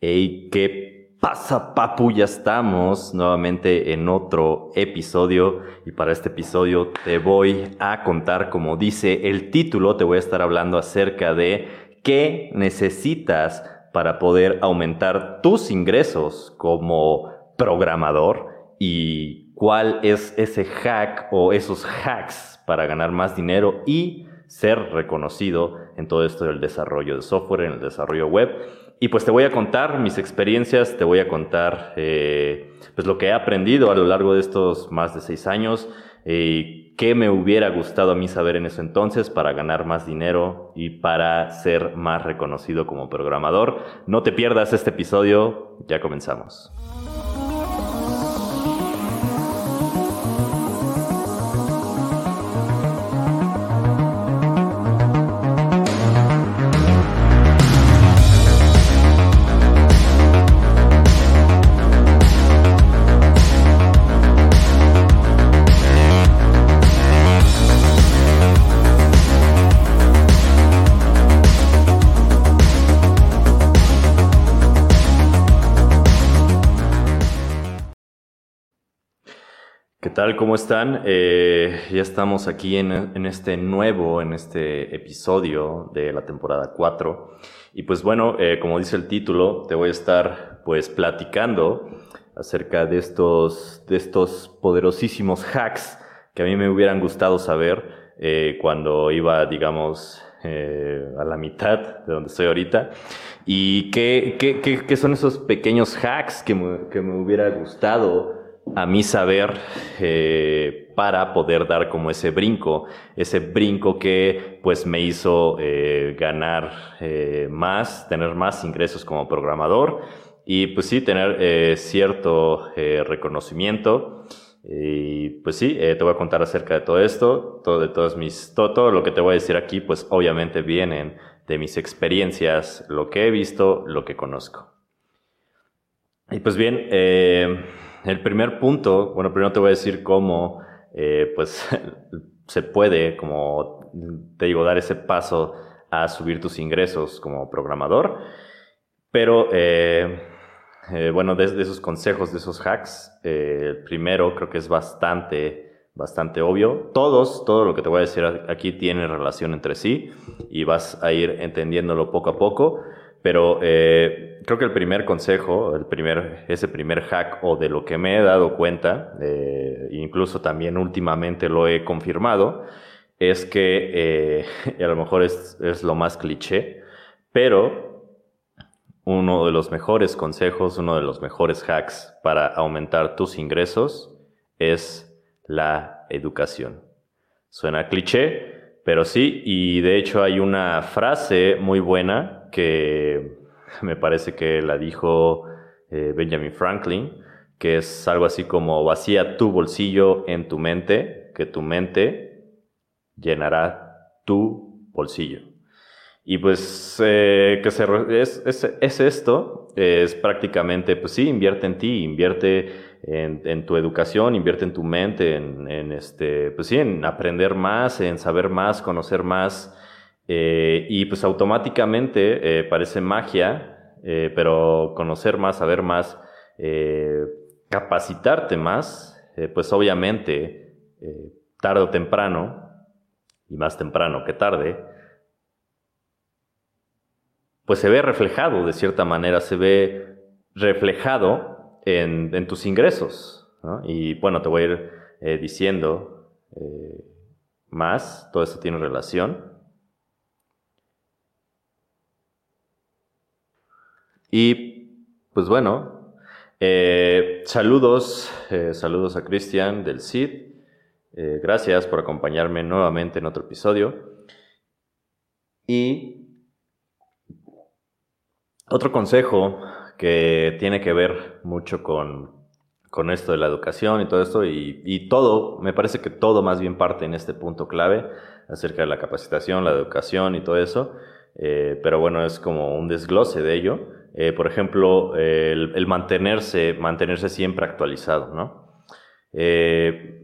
Hey, ¿qué pasa, papu? Ya estamos nuevamente en otro episodio y para este episodio te voy a contar, como dice el título, te voy a estar hablando acerca de qué necesitas para poder aumentar tus ingresos como programador y cuál es ese hack o esos hacks para ganar más dinero y ser reconocido en todo esto del desarrollo de software, en el desarrollo web. Y pues te voy a contar mis experiencias, te voy a contar eh, pues lo que he aprendido a lo largo de estos más de seis años, y qué me hubiera gustado a mí saber en ese entonces para ganar más dinero y para ser más reconocido como programador. No te pierdas este episodio, ya comenzamos. Tal? ¿Cómo están? Eh, ya estamos aquí en, este nuevo, en este episodio de la temporada 4. Y pues bueno, eh, como dice el título, te voy a estar pues platicando acerca de estos, de estos poderosísimos hacks que a mí me hubieran gustado saber eh, cuando iba, digamos, a la mitad de donde estoy ahorita. ¿Y qué, qué, qué, son esos pequeños hacks que me, que me hubiera gustado a mi saber eh, para poder dar como ese brinco, ese brinco que pues me hizo eh, ganar eh, más, tener más ingresos como programador y pues sí, tener cierto reconocimiento. Y pues sí, te voy a contar acerca de todo esto, todo, de todos mis, todo, lo que te voy a decir aquí, pues obviamente vienen de mis experiencias, lo que he visto, lo que conozco. Y pues bien, el primer punto, bueno, primero te voy a decir cómo, eh, pues, se puede, como te digo, dar ese paso a subir tus ingresos como programador. Pero, eh, eh, bueno, de, esos consejos, de esos hacks, el primero creo que es bastante, bastante obvio. Todos, todo lo que te voy a decir aquí tiene relación entre sí y vas a ir entendiéndolo poco a poco. Pero eh, creo que el primer consejo, el primer, ese primer hack o de lo que me he dado cuenta, eh, incluso también últimamente lo he confirmado, es que eh, a lo mejor es, es lo más cliché, pero uno de los mejores consejos, uno de los mejores hacks para aumentar tus ingresos es la educación. Suena cliché, pero sí, y de hecho hay una frase muy buena que me parece que la dijo eh, Benjamin Franklin, que es algo así como vacía tu bolsillo en tu mente, que tu mente llenará tu bolsillo. Y pues, eh, que se, es, es, esto, es prácticamente, pues sí, invierte en ti, invierte en, tu educación, invierte en tu mente, en, este, pues sí, en aprender más, en saber más, conocer más, eh, y pues automáticamente eh, parece magia, eh, pero conocer más, saber más, capacitarte más, pues obviamente tarde o temprano, y más temprano que tarde, pues se ve reflejado de cierta manera, se ve reflejado en, tus ingresos. Y bueno, te voy a ir diciendo más, todo esto tiene relación. Y pues bueno, eh, saludos, eh, saludos a Cristian del CID. Eh, gracias por acompañarme nuevamente en otro episodio. Y otro consejo que tiene que ver mucho con, con esto de la educación y todo esto, y, todo, me parece que todo más bien parte en este punto clave acerca de la capacitación, la educación y todo eso, pero bueno, es como un desglose de ello. Eh, por ejemplo, el, mantenerse, mantenerse siempre actualizado, ¿no? Eh,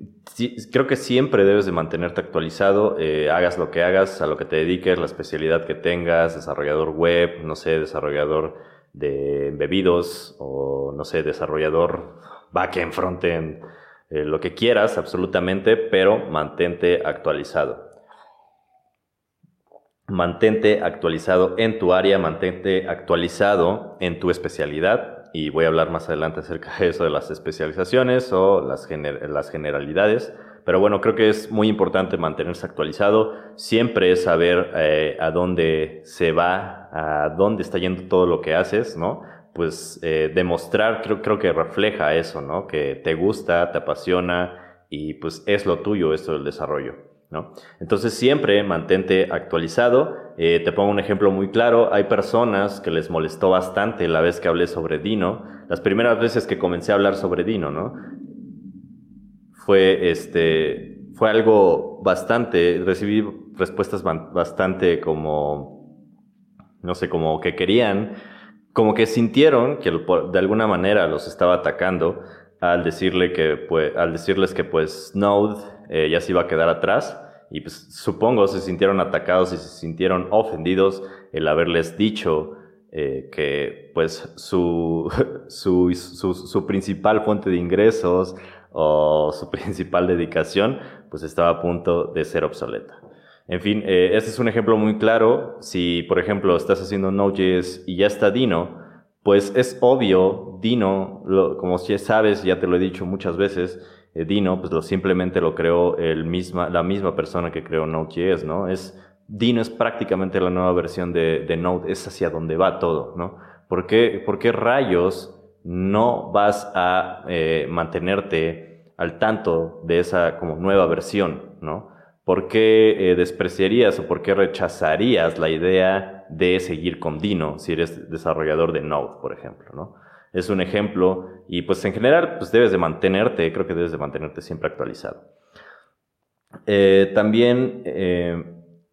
creo que siempre debes de mantenerte actualizado, eh, hagas lo que hagas, a lo que te dediques, la especialidad que tengas, desarrollador web, no sé, desarrollador de bebidos o, no sé, desarrollador backend, frontend, eh, lo que quieras absolutamente, pero mantente actualizado. Mantente actualizado en tu área, mantente actualizado en tu especialidad y voy a hablar más adelante acerca de eso, de las especializaciones o las, las generalidades. Pero bueno, creo que es muy importante mantenerse actualizado, siempre saber eh, a dónde se va, a dónde está yendo todo lo que haces, ¿no? Pues eh, demostrar, creo, creo que refleja eso, ¿no? Que te gusta, te apasiona y pues es lo tuyo esto del desarrollo. ¿No? Entonces siempre mantente actualizado. Eh, te pongo un ejemplo muy claro. Hay personas que les molestó bastante la vez que hablé sobre Dino. Las primeras veces que comencé a hablar sobre Dino, ¿no? Fue, este, fue algo bastante, recibí respuestas bastante como, no sé, como que querían, como que sintieron que de alguna manera los estaba atacando al decirle que, pues, al decirles que pues Node eh, ya se iba a quedar atrás y pues supongo se sintieron atacados y se sintieron ofendidos el haberles dicho eh, que pues su, su, su, su, principal fuente de ingresos o su principal dedicación, pues estaba a punto de ser obsoleta. En fin, este es un ejemplo muy claro. Si, por ejemplo, estás haciendo Node.js y ya está Dino, pues es obvio, Dino, como ya sabes, ya te lo he dicho muchas veces, eh, Dino, pues lo, simplemente lo creó el misma, la misma persona que creó Node.js, ¿no? Es, Dino es prácticamente la nueva versión de, de Node, es hacia donde va todo, ¿no? ¿Por qué, por qué rayos no vas a eh, mantenerte al tanto de esa como nueva versión, ¿no? ¿Por qué eh, despreciarías o por qué rechazarías la idea de seguir con Dino si eres desarrollador de Node, por ejemplo, ¿no? Es un ejemplo y pues en general pues debes de mantenerte, creo que debes de mantenerte siempre actualizado. Eh, también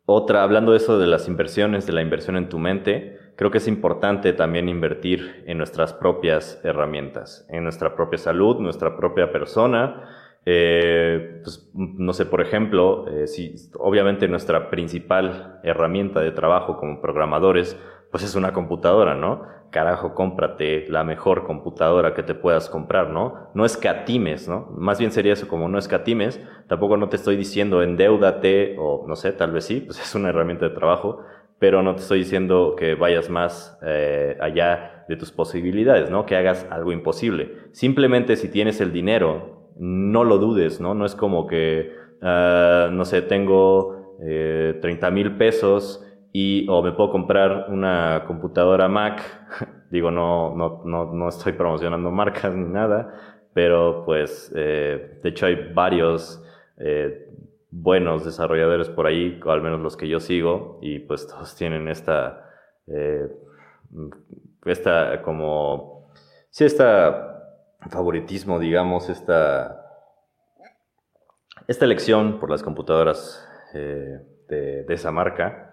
otra, hablando de eso de las inversiones, de la inversión en tu mente, creo que es importante también invertir en nuestras propias herramientas, en nuestra propia salud, nuestra propia persona. Eh, pues, no sé, por ejemplo, eh, si obviamente nuestra principal herramienta de trabajo como programadores, pues es una computadora, ¿no? Carajo, cómprate la mejor computadora que te puedas comprar, ¿no? No escatimes, ¿no? Más bien sería eso como no escatimes. Tampoco no te estoy diciendo endeudate o no sé, tal vez sí, pues es una herramienta de trabajo, pero no te estoy diciendo que vayas más eh, allá de tus posibilidades, ¿no? Que hagas algo imposible. Simplemente si tienes el dinero, no lo dudes, ¿no? No es como que, ah, no sé, tengo eh, 30 mil pesos y o me puedo comprar una computadora Mac. Digo, no, no, no, no estoy promocionando marcas ni nada, pero pues, eh, de hecho hay varios eh, buenos desarrolladores por ahí, o al menos los que yo sigo, y pues todos tienen esta, eh, esta como, sí, esta favoritismo, digamos, esta, esta elección por las computadoras eh, de, esa marca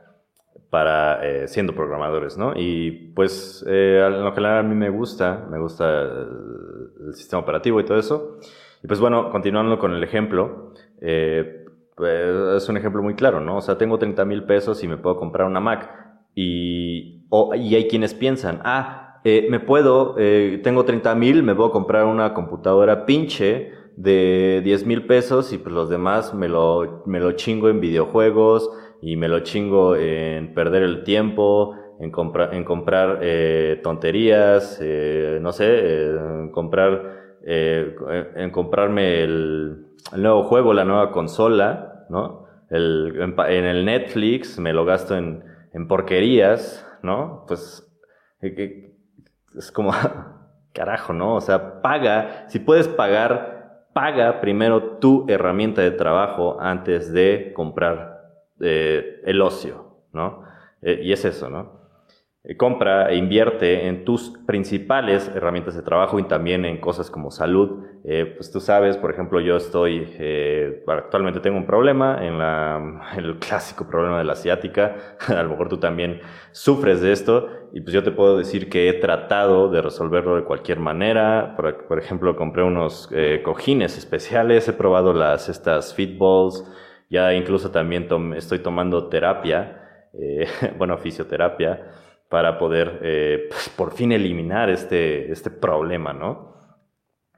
para eh, siendo programadores, ¿no? Y pues en lo general a mí me gusta, me gusta el, sistema operativo y todo eso. Y pues bueno, continuando con el ejemplo, eh, pues, es un ejemplo muy claro, ¿no? O sea, tengo 30 mil pesos y me puedo comprar una Mac. Y, y hay quienes piensan, ah, eh, me puedo, eh, tengo 30 mil, me puedo comprar una computadora pinche de 10 mil pesos y pues los demás me lo, me lo chingo en videojuegos y me lo chingo en perder el tiempo, en, comprar en comprar eh, tonterías, eh, no sé, en comprar, eh, en comprarme el, el nuevo juego, la nueva consola, ¿no? El, en, el Netflix me lo gasto en, en porquerías, ¿no? Pues es como, carajo, ¿no? O sea, paga, si puedes pagar, paga primero tu herramienta de trabajo antes de comprar eh, el ocio, ¿no? Eh, y es eso, ¿no? Eh, compra e invierte en tus principales herramientas de trabajo y también en cosas como salud. Eh, pues tú sabes, por ejemplo, yo estoy, eh, actualmente tengo un problema, en la, el clásico problema de la asiática. A lo mejor tú también sufres de esto y pues yo te puedo decir que he tratado de resolverlo de cualquier manera. Por, ejemplo, compré unos cojines especiales, he probado las, estas Fitballs, ya incluso también estoy tomando terapia, bueno, fisioterapia para poder eh, pues, por fin eliminar este, este problema, ¿no?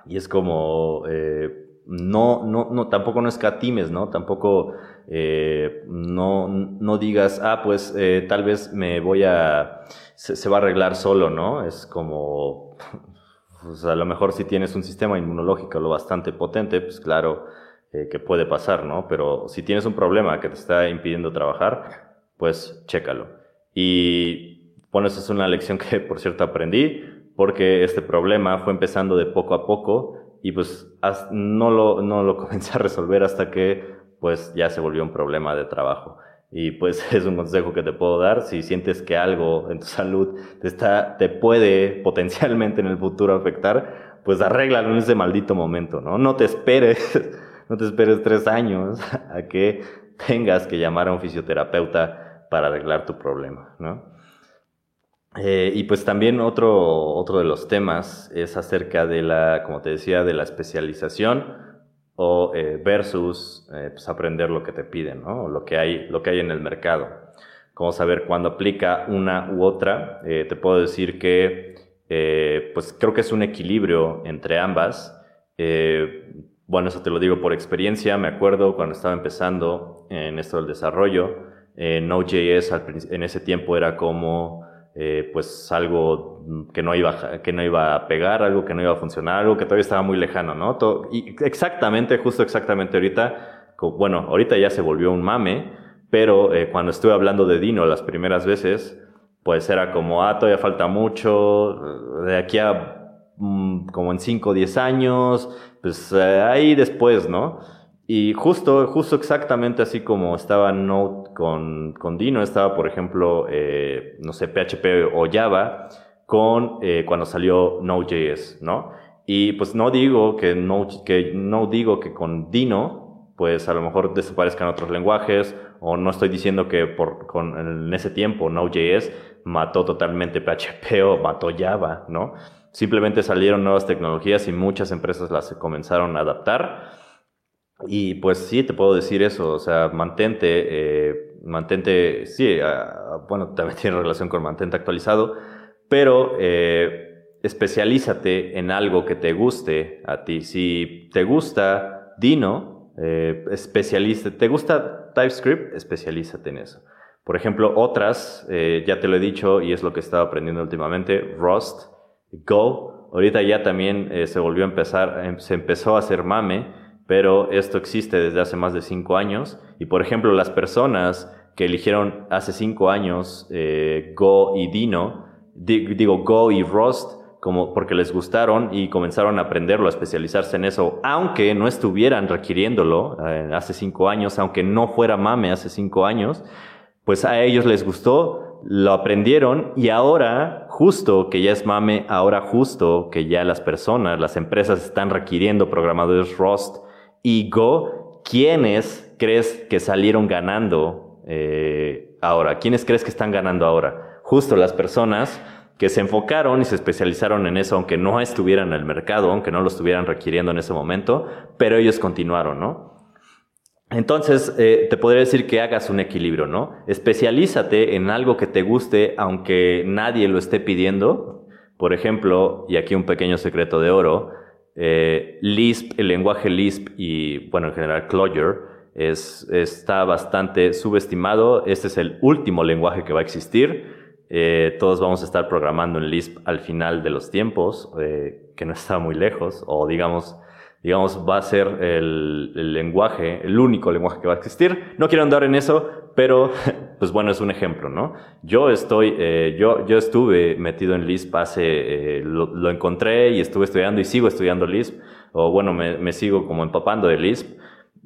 Y es como, eh, no, no, no, tampoco no escatimes, ¿no? Tampoco eh, no, no digas, ah, pues tal vez me voy a, se, va a arreglar solo, ¿no? Es como, pues a lo mejor si tienes un sistema inmunológico lo bastante potente, pues claro que puede pasar, ¿no? Pero si tienes un problema que te está impidiendo trabajar, pues chécalo. Y bueno, esa es una lección que, por cierto, aprendí, porque este problema fue empezando de poco a poco y pues no lo, no lo comencé a resolver hasta que pues ya se volvió un problema de trabajo. Y pues es un consejo que te puedo dar. Si sientes que algo en tu salud te, está, te puede potencialmente en el futuro afectar, pues arréglalo en ese maldito momento, ¿no? No te esperes, no te esperes tres años a que tengas que llamar a un fisioterapeuta para arreglar tu problema, ¿no? Eh, y pues también otro, otro de los temas es acerca de la, como te decía, de la especialización o eh, versus eh, pues aprender lo que te piden, ¿no? Lo que hay, lo que hay en el mercado. Cómo saber cuándo aplica una u otra. te puedo decir que pues creo que es un equilibrio entre ambas. bueno, eso te lo digo por experiencia. Me acuerdo cuando estaba empezando en esto del desarrollo, Node.js en ese tiempo era como eh, pues algo que no, iba, que no iba a pegar, algo que no iba a funcionar, algo que todavía estaba muy lejano, ¿no? y exactamente, justo exactamente ahorita, bueno, ahorita ya se volvió un mame, pero eh, cuando estuve hablando de Dino las primeras veces, pues era como, ah, todavía falta mucho, de aquí a mm, como en 5 o 10 años, pues eh, ahí después, ¿no? Y justo, justo exactamente así como estaba Node con, con Dino, estaba, por ejemplo, eh, no sé, PHP o Java con eh, cuando salió Node.js, ¿no? Y pues no digo que no, que no digo que con Dino, pues a lo mejor desaparezcan otros lenguajes, o no estoy diciendo que por, con, en ese tiempo Node.js mató totalmente PHP o mató Java, ¿no? Simplemente salieron nuevas tecnologías y muchas empresas las comenzaron a adaptar y pues sí, te puedo decir eso, o sea, mantente, eh, mantente, sí, ah, bueno, también tiene relación con mantente actualizado, pero eh, especialízate en algo que te guste a ti. Si te gusta Dino, eh, especialízate, ¿te gusta TypeScript? Especialízate en eso. Por ejemplo, otras, eh, ya te lo he dicho y es lo que he estado aprendiendo últimamente, Rust, Go, ahorita ya también se volvió a empezar, se empezó a hacer mame pero esto existe desde hace más de cinco años. Y por ejemplo las personas que eligieron hace cinco años eh, Go y Dino, digo Go y Rust, como porque les gustaron y comenzaron a aprenderlo, a especializarse en eso, aunque no estuvieran requiriéndolo eh, hace cinco años, aunque no fuera mame hace cinco años, pues a ellos les gustó, lo aprendieron y ahora, justo que ya es mame, ahora justo que ya las personas, las empresas están requiriendo programadores Rust, y Go, ¿quiénes crees que salieron ganando eh, ahora? ¿Quiénes crees que están ganando ahora? Justo las personas que se enfocaron y se especializaron en eso, aunque no estuvieran en el mercado, aunque no lo estuvieran requiriendo en ese momento, pero ellos continuaron, ¿no? Entonces, eh, te podría decir que hagas un equilibrio, ¿no? Especialízate en algo que te guste, aunque nadie lo esté pidiendo. Por ejemplo, y aquí un pequeño secreto de oro, eh, Lisp, el lenguaje Lisp y, bueno, en general Clojure, es, está bastante subestimado. Este es el último lenguaje que va a existir. Eh, todos vamos a estar programando en Lisp al final de los tiempos, eh, que no está muy lejos, o digamos, digamos, va a ser el, el, lenguaje, el único lenguaje que va a existir. No quiero andar en eso, pero pues bueno, es un ejemplo, ¿no? Yo estoy, eh, yo, yo estuve metido en Lisp hace, eh, lo, lo, encontré y estuve estudiando y sigo estudiando Lisp, o bueno, me, me sigo como empapando de Lisp.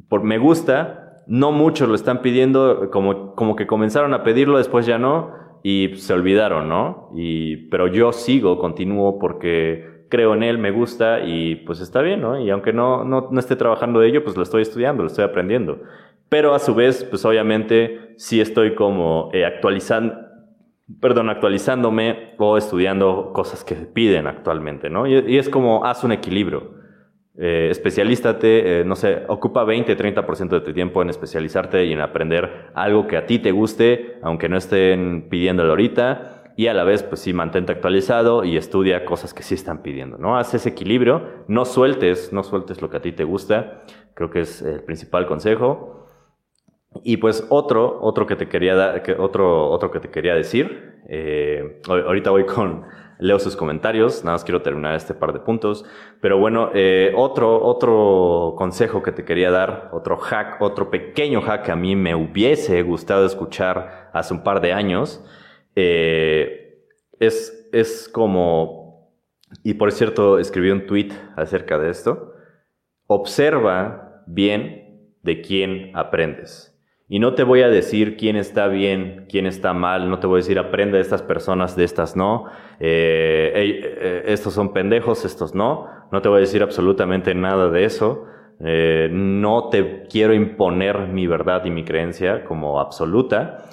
Por, me gusta, no muchos lo están pidiendo, como, como que comenzaron a pedirlo, después ya no, y se olvidaron, ¿no? Y, pero yo sigo, continúo porque creo en él, me gusta y pues está bien, ¿no? Y aunque no, no, no esté trabajando de ello, pues lo estoy estudiando, lo estoy aprendiendo. Pero a su vez, pues obviamente sí estoy como eh, actualizando, perdón, actualizándome o estudiando cosas que piden actualmente, ¿no? Y, es como, haz un equilibrio. Eh, especialízate, eh, no sé, ocupa 20, 30% de tu tiempo en especializarte y en aprender algo que a ti te guste, aunque no estén pidiéndolo ahorita y a la vez, pues sí, mantente actualizado y estudia cosas que sí están pidiendo, ¿no? Haz ese equilibrio, no sueltes, no sueltes lo que a ti te gusta, creo que es el principal consejo. Y pues otro, otro que te quería dar, otro, otro que te quería decir, eh, ahorita voy con, leo sus comentarios, nada más quiero terminar este par de puntos, pero bueno, eh, otro, otro consejo que te quería dar, otro hack, otro pequeño hack que a mí me hubiese gustado escuchar hace un par de años, eh, es, es como, y por cierto, escribí un tweet acerca de esto, observa bien de quién aprendes. Y no te voy a decir quién está bien, quién está mal, no te voy a decir aprende de estas personas, de estas no, eh, eh, estos son pendejos, estos no, no te voy a decir absolutamente nada de eso, eh, no te quiero imponer mi verdad y mi creencia como absoluta,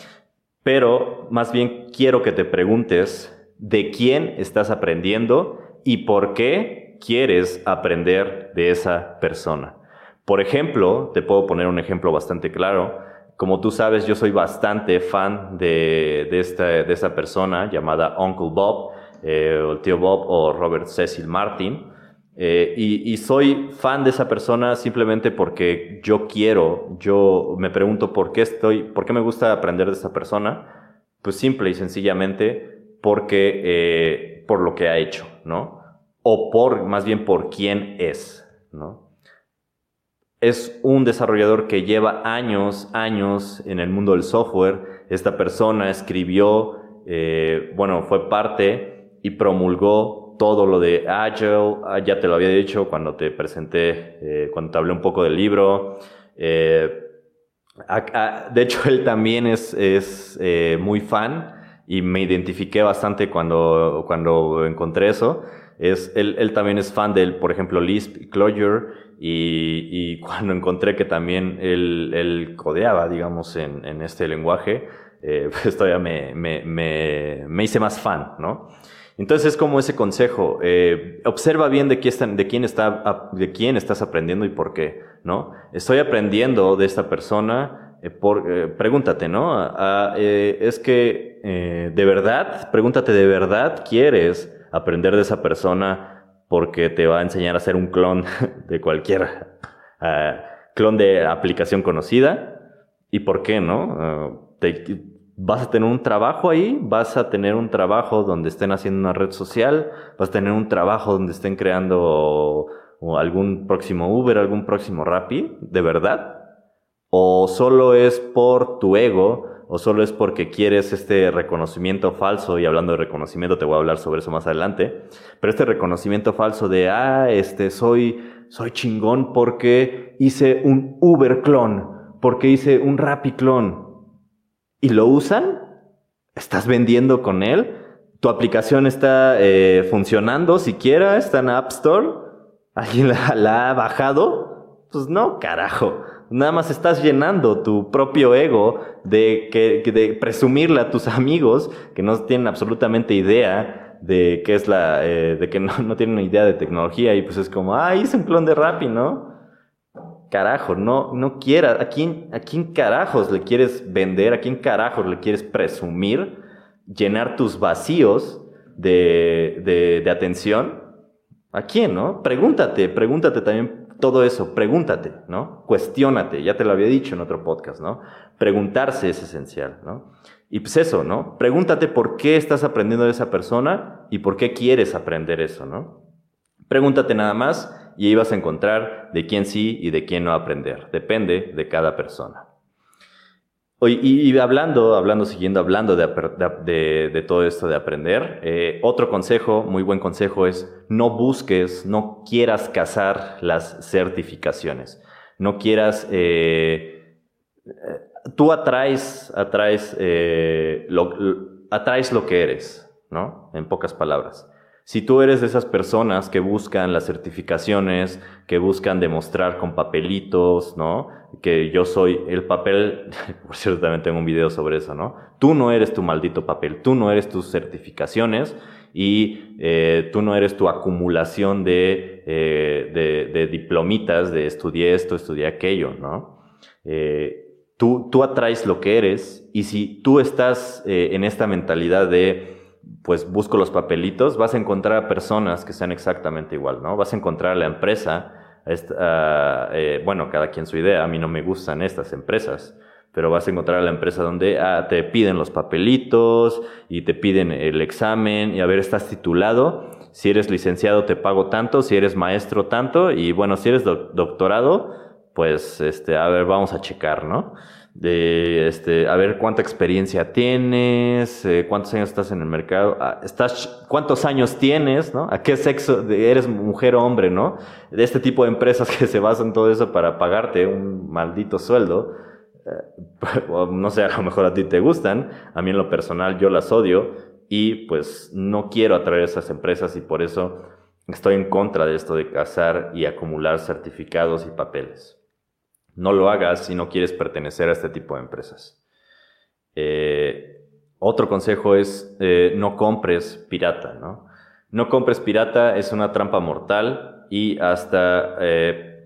pero más bien quiero que te preguntes de quién estás aprendiendo y por qué quieres aprender de esa persona. Por ejemplo, te puedo poner un ejemplo bastante claro. Como tú sabes, yo soy bastante fan de, de, esta, de esa persona llamada Uncle Bob, eh, o el tío Bob o Robert Cecil Martin. Eh, y, y, soy fan de esa persona simplemente porque yo quiero, yo me pregunto por qué estoy, por qué me gusta aprender de esa persona. Pues simple y sencillamente porque, eh, por lo que ha hecho, ¿no? O por, más bien por quién es, ¿no? Es un desarrollador que lleva años, años en el mundo del software. Esta persona escribió, eh, bueno, fue parte y promulgó todo lo de Agile, ah, ya te lo había dicho cuando te presenté, eh, cuando te hablé un poco del libro. Eh, de hecho, él también es, es muy fan y me identifiqué bastante cuando, cuando encontré eso. Es, él, él también es fan del, por ejemplo, Lisp y Clojure y, y cuando encontré que también él, él codeaba, digamos, en, en este lenguaje, pues todavía me, me, me, me hice más fan, ¿no? Entonces es como ese consejo, eh, observa bien de quién, de, quién está, de quién estás aprendiendo y por qué, ¿no? Estoy aprendiendo de esta persona, eh, por, eh, pregúntate, ¿no? Ah, es que, de verdad, pregúntate, ¿de verdad quieres aprender de esa persona porque te va a enseñar a ser un clon de cualquier ah, clon de aplicación conocida? ¿Y por qué, no? Ah, vas a tener un trabajo ahí, vas a tener un trabajo donde estén haciendo una red social, vas a tener un trabajo donde estén creando algún próximo Uber, algún próximo Rappi, ¿de verdad? ¿O solo es por tu ego? ¿O solo es porque quieres este reconocimiento falso? Y hablando de reconocimiento, te voy a hablar sobre eso más adelante. Pero este reconocimiento falso de, ah, este, soy, soy chingón porque hice un Uber clon, porque hice un Rappi clon y lo usan, estás vendiendo con él, tu aplicación está eh, funcionando siquiera, está en App Store, alguien la, ha bajado, pues no, carajo. Nada más estás llenando tu propio ego de, que, de presumirle a tus amigos que no tienen absolutamente idea de qué es la, eh, de que no, no tienen idea de tecnología y pues es como, ah, hice un clon de Rappi, ¿no? carajo, no, no quieras, ¿a quién, ¿a quién carajos le quieres vender? ¿A quién carajos le quieres presumir? Llenar tus vacíos de, de, de atención. ¿A quién, no? Pregúntate, pregúntate también todo eso, pregúntate, ¿no? Cuestiónate, ya te lo había dicho en otro podcast, ¿no? Preguntarse es esencial, ¿no? Y pues eso, ¿no? Pregúntate por qué estás aprendiendo de esa persona y por qué quieres aprender eso, ¿no? Pregúntate nada más y ahí vas a encontrar de quién sí y de quién no aprender. Depende de cada persona. Y, hablando, hablando, siguiendo hablando de, todo esto de aprender, eh, otro consejo, muy buen consejo es no busques, no quieras cazar las certificaciones. No quieras, eh, tú atraes, atraes, eh, lo, atraes lo que eres, ¿no? En pocas palabras. Si tú eres de esas personas que buscan las certificaciones, que buscan demostrar con papelitos, ¿no? Que yo soy el papel, por cierto también tengo un video sobre eso, ¿no? Tú no eres tu maldito papel, tú no eres tus certificaciones y eh, tú no eres tu acumulación de, eh, de, diplomitas de estudié esto, estudié aquello, ¿no? Eh, tú, tú atraes lo que eres y si tú estás en esta mentalidad de pues busco los papelitos, vas a encontrar a personas que sean exactamente igual, ¿no? Vas a encontrar a la empresa, eh, bueno, cada quien su idea, a mí no me gustan estas empresas, pero vas a encontrar a la empresa donde ah, te piden los papelitos y te piden el examen y a ver, estás titulado, si eres licenciado te pago tanto, si eres maestro tanto y bueno, si eres doctorado, pues este, a ver, vamos a checar, ¿no? de este, a ver cuánta experiencia tienes, eh, cuántos años estás en el mercado, ah, estás, cuántos años tienes, ¿no? A qué sexo, eres mujer o hombre, ¿no? De este tipo de empresas que se basan todo eso para pagarte un maldito sueldo. Eh, no sé, a lo mejor a ti te gustan, a mí en lo personal yo las odio y pues no quiero atraer esas empresas y por eso estoy en contra de esto de cazar y acumular certificados y papeles. No lo hagas si no quieres pertenecer a este tipo de empresas. Eh, otro consejo es eh, no compres pirata, ¿no? No compres pirata es una trampa mortal y hasta, eh,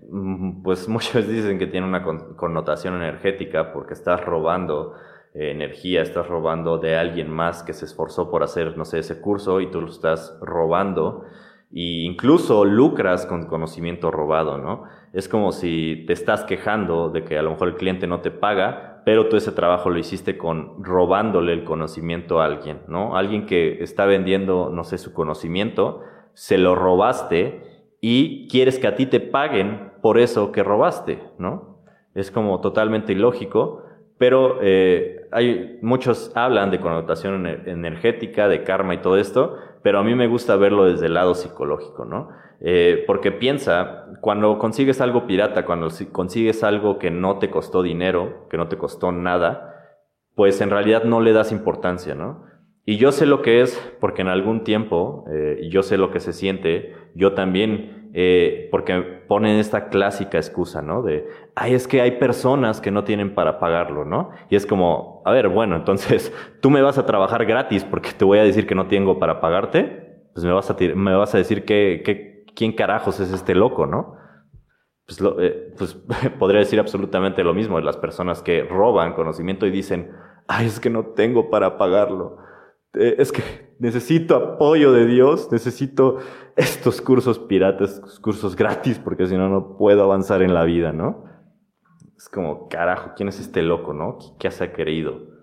pues muchos dicen que tiene una connotación energética porque estás robando energía, estás robando de alguien más que se esforzó por hacer, no sé, ese curso y tú lo estás robando e incluso lucras con conocimiento robado, ¿no? Es como si te estás quejando de que a lo mejor el cliente no te paga, pero tú ese trabajo lo hiciste con robándole el conocimiento a alguien, ¿no? Alguien que está vendiendo, no sé, su conocimiento, se lo robaste y quieres que a ti te paguen por eso que robaste, ¿no? Es como totalmente ilógico, pero eh, hay, muchos hablan de connotación energética, de karma y todo esto, pero a mí me gusta verlo desde el lado psicológico, ¿no? Eh, porque piensa, cuando consigues algo pirata, cuando consigues algo que no te costó dinero, que no te costó nada, pues en realidad no le das importancia, ¿no? Y yo sé lo que es, porque en algún tiempo, eh, yo sé lo que se siente, yo también, eh, porque ponen esta clásica excusa, ¿no? De, ay, es que hay personas que no tienen para pagarlo, ¿no? Y es como, a ver, bueno, entonces, ¿tú me vas a trabajar gratis porque te voy a decir que no tengo para pagarte? Pues me vas a, me vas a decir que, quién carajos es este loco, ¿no? Pues, eh, pues podría decir absolutamente lo mismo de las personas que roban conocimiento y dicen, ay, es que no tengo para pagarlo. Eh, es que necesito apoyo de Dios, necesito estos cursos piratas, cursos gratis, porque si no, no puedo avanzar en la vida, ¿no? Es como, carajo, ¿quién es este loco, no? ¿Qué, se ha querido?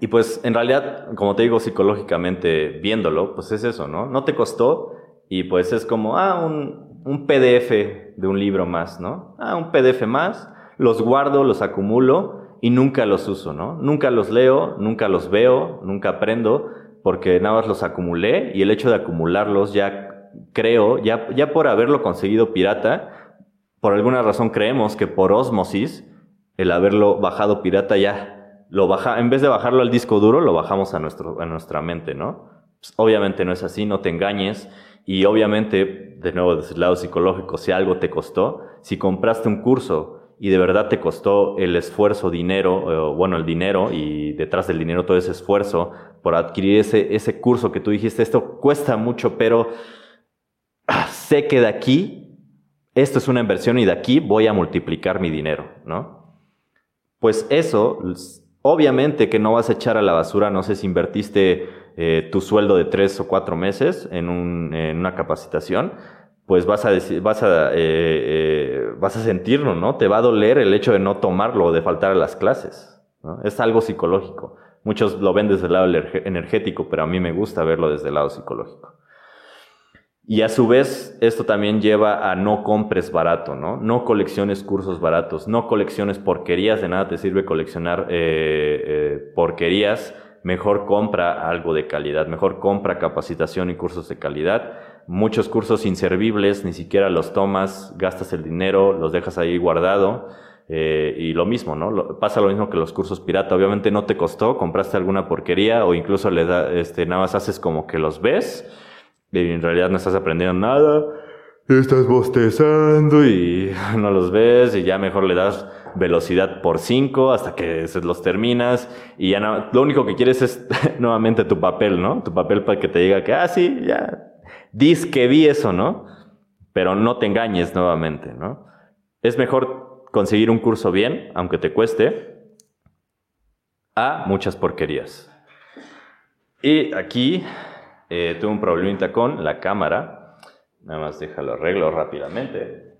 Y pues en realidad, como te digo, psicológicamente viéndolo, pues es eso, ¿no? No te costó y pues es como, ah, un, un PDF de un libro más, ¿no? Ah, un PDF más, los guardo, los acumulo y nunca los uso, ¿no? Nunca los leo, nunca los veo, nunca aprendo, porque nada más los acumulé y el hecho de acumularlos ya creo, ya, ya por haberlo conseguido pirata, por alguna razón creemos que por osmosis, el haberlo bajado pirata ya lo baja, en vez de bajarlo al disco duro, lo bajamos a, nuestro, a nuestra mente, ¿no? Pues obviamente no es así, no te engañes. Y obviamente, de nuevo, desde el lado psicológico, si algo te costó, si compraste un curso y de verdad te costó el esfuerzo, dinero, bueno, el dinero y detrás del dinero todo ese esfuerzo por adquirir ese, ese curso que tú dijiste, esto cuesta mucho, pero ah, sé que de aquí, esto es una inversión y de aquí voy a multiplicar mi dinero, ¿no? Pues eso, obviamente que no vas a echar a la basura, no sé si invertiste eh, tu sueldo de tres o cuatro meses en, un, en una capacitación, pues eh, eh, vas a sentirlo, ¿no? Te va a doler el hecho de no tomarlo o de faltar a las clases. Es algo psicológico. Muchos lo ven desde el lado energético, pero a mí me gusta verlo desde el lado psicológico. Y a su vez, esto también lleva a no compres barato, ¿no? No colecciones cursos baratos, no colecciones porquerías, de nada te sirve coleccionar porquerías, mejor compra algo de calidad, mejor compra capacitación y cursos de calidad muchos cursos inservibles, ni siquiera los tomas, gastas el dinero, los dejas ahí guardado. Eh, y lo mismo, ¿no? pasa lo mismo que los cursos pirata. Obviamente no te costó, compraste alguna porquería o incluso le da, este, nada más haces como que los ves y en realidad no estás aprendiendo nada. Estás bostezando y no los ves y ya mejor le das velocidad por 5 hasta que los terminas y ya no, lo único que quieres es nuevamente tu papel, ¿no? Tu papel para que te diga que, ah, sí, ya, Diz que vi eso, ¿no? Pero no te engañes nuevamente, ¿no? Es mejor conseguir un curso bien, aunque te cueste, a muchas porquerías. Y aquí eh, tuve un problemita con la cámara. Nada más déjalo arreglo rápidamente.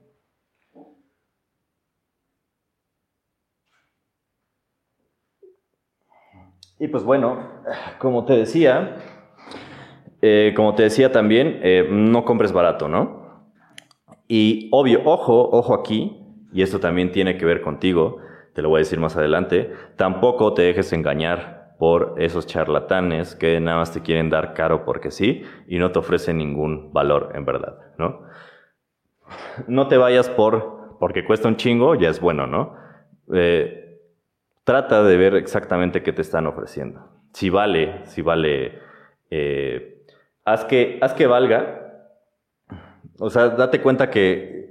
Y pues bueno, como te decía, eh, como te decía también, eh, no compres barato, ¿no? Y obvio, ojo, ojo aquí, y esto también tiene que ver contigo, te lo voy a decir más adelante, tampoco te dejes engañar por esos charlatanes que nada más te quieren dar caro porque sí y no te ofrecen ningún valor en verdad, ¿no? No te vayas por porque cuesta un chingo, ya es bueno, ¿no? Eh, trata de ver exactamente qué te están ofreciendo. Si vale, si vale, eh, haz, que, haz que valga. O sea, date cuenta que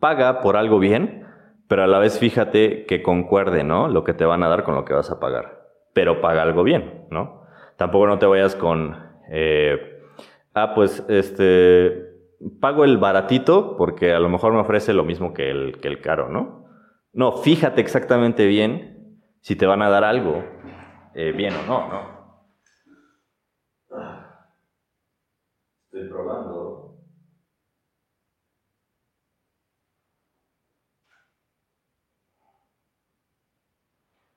paga por algo bien, pero a la vez fíjate que concuerde, ¿no? Lo que te van a dar con lo que vas a pagar. Pero paga algo bien, ¿no? Tampoco no te vayas con, eh, ah, pues, este, pago el baratito porque a lo mejor me ofrece lo mismo que el, que el caro, ¿no? No, fíjate exactamente bien si te van a dar algo eh, bien o no, ¿no? Estoy probando.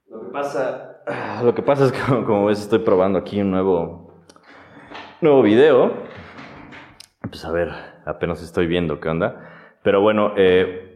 Lo que pasa, lo que pasa es que, como ves, estoy probando aquí un nuevo, nuevo video. Pues a ver, apenas estoy viendo qué onda. Pero bueno, eh,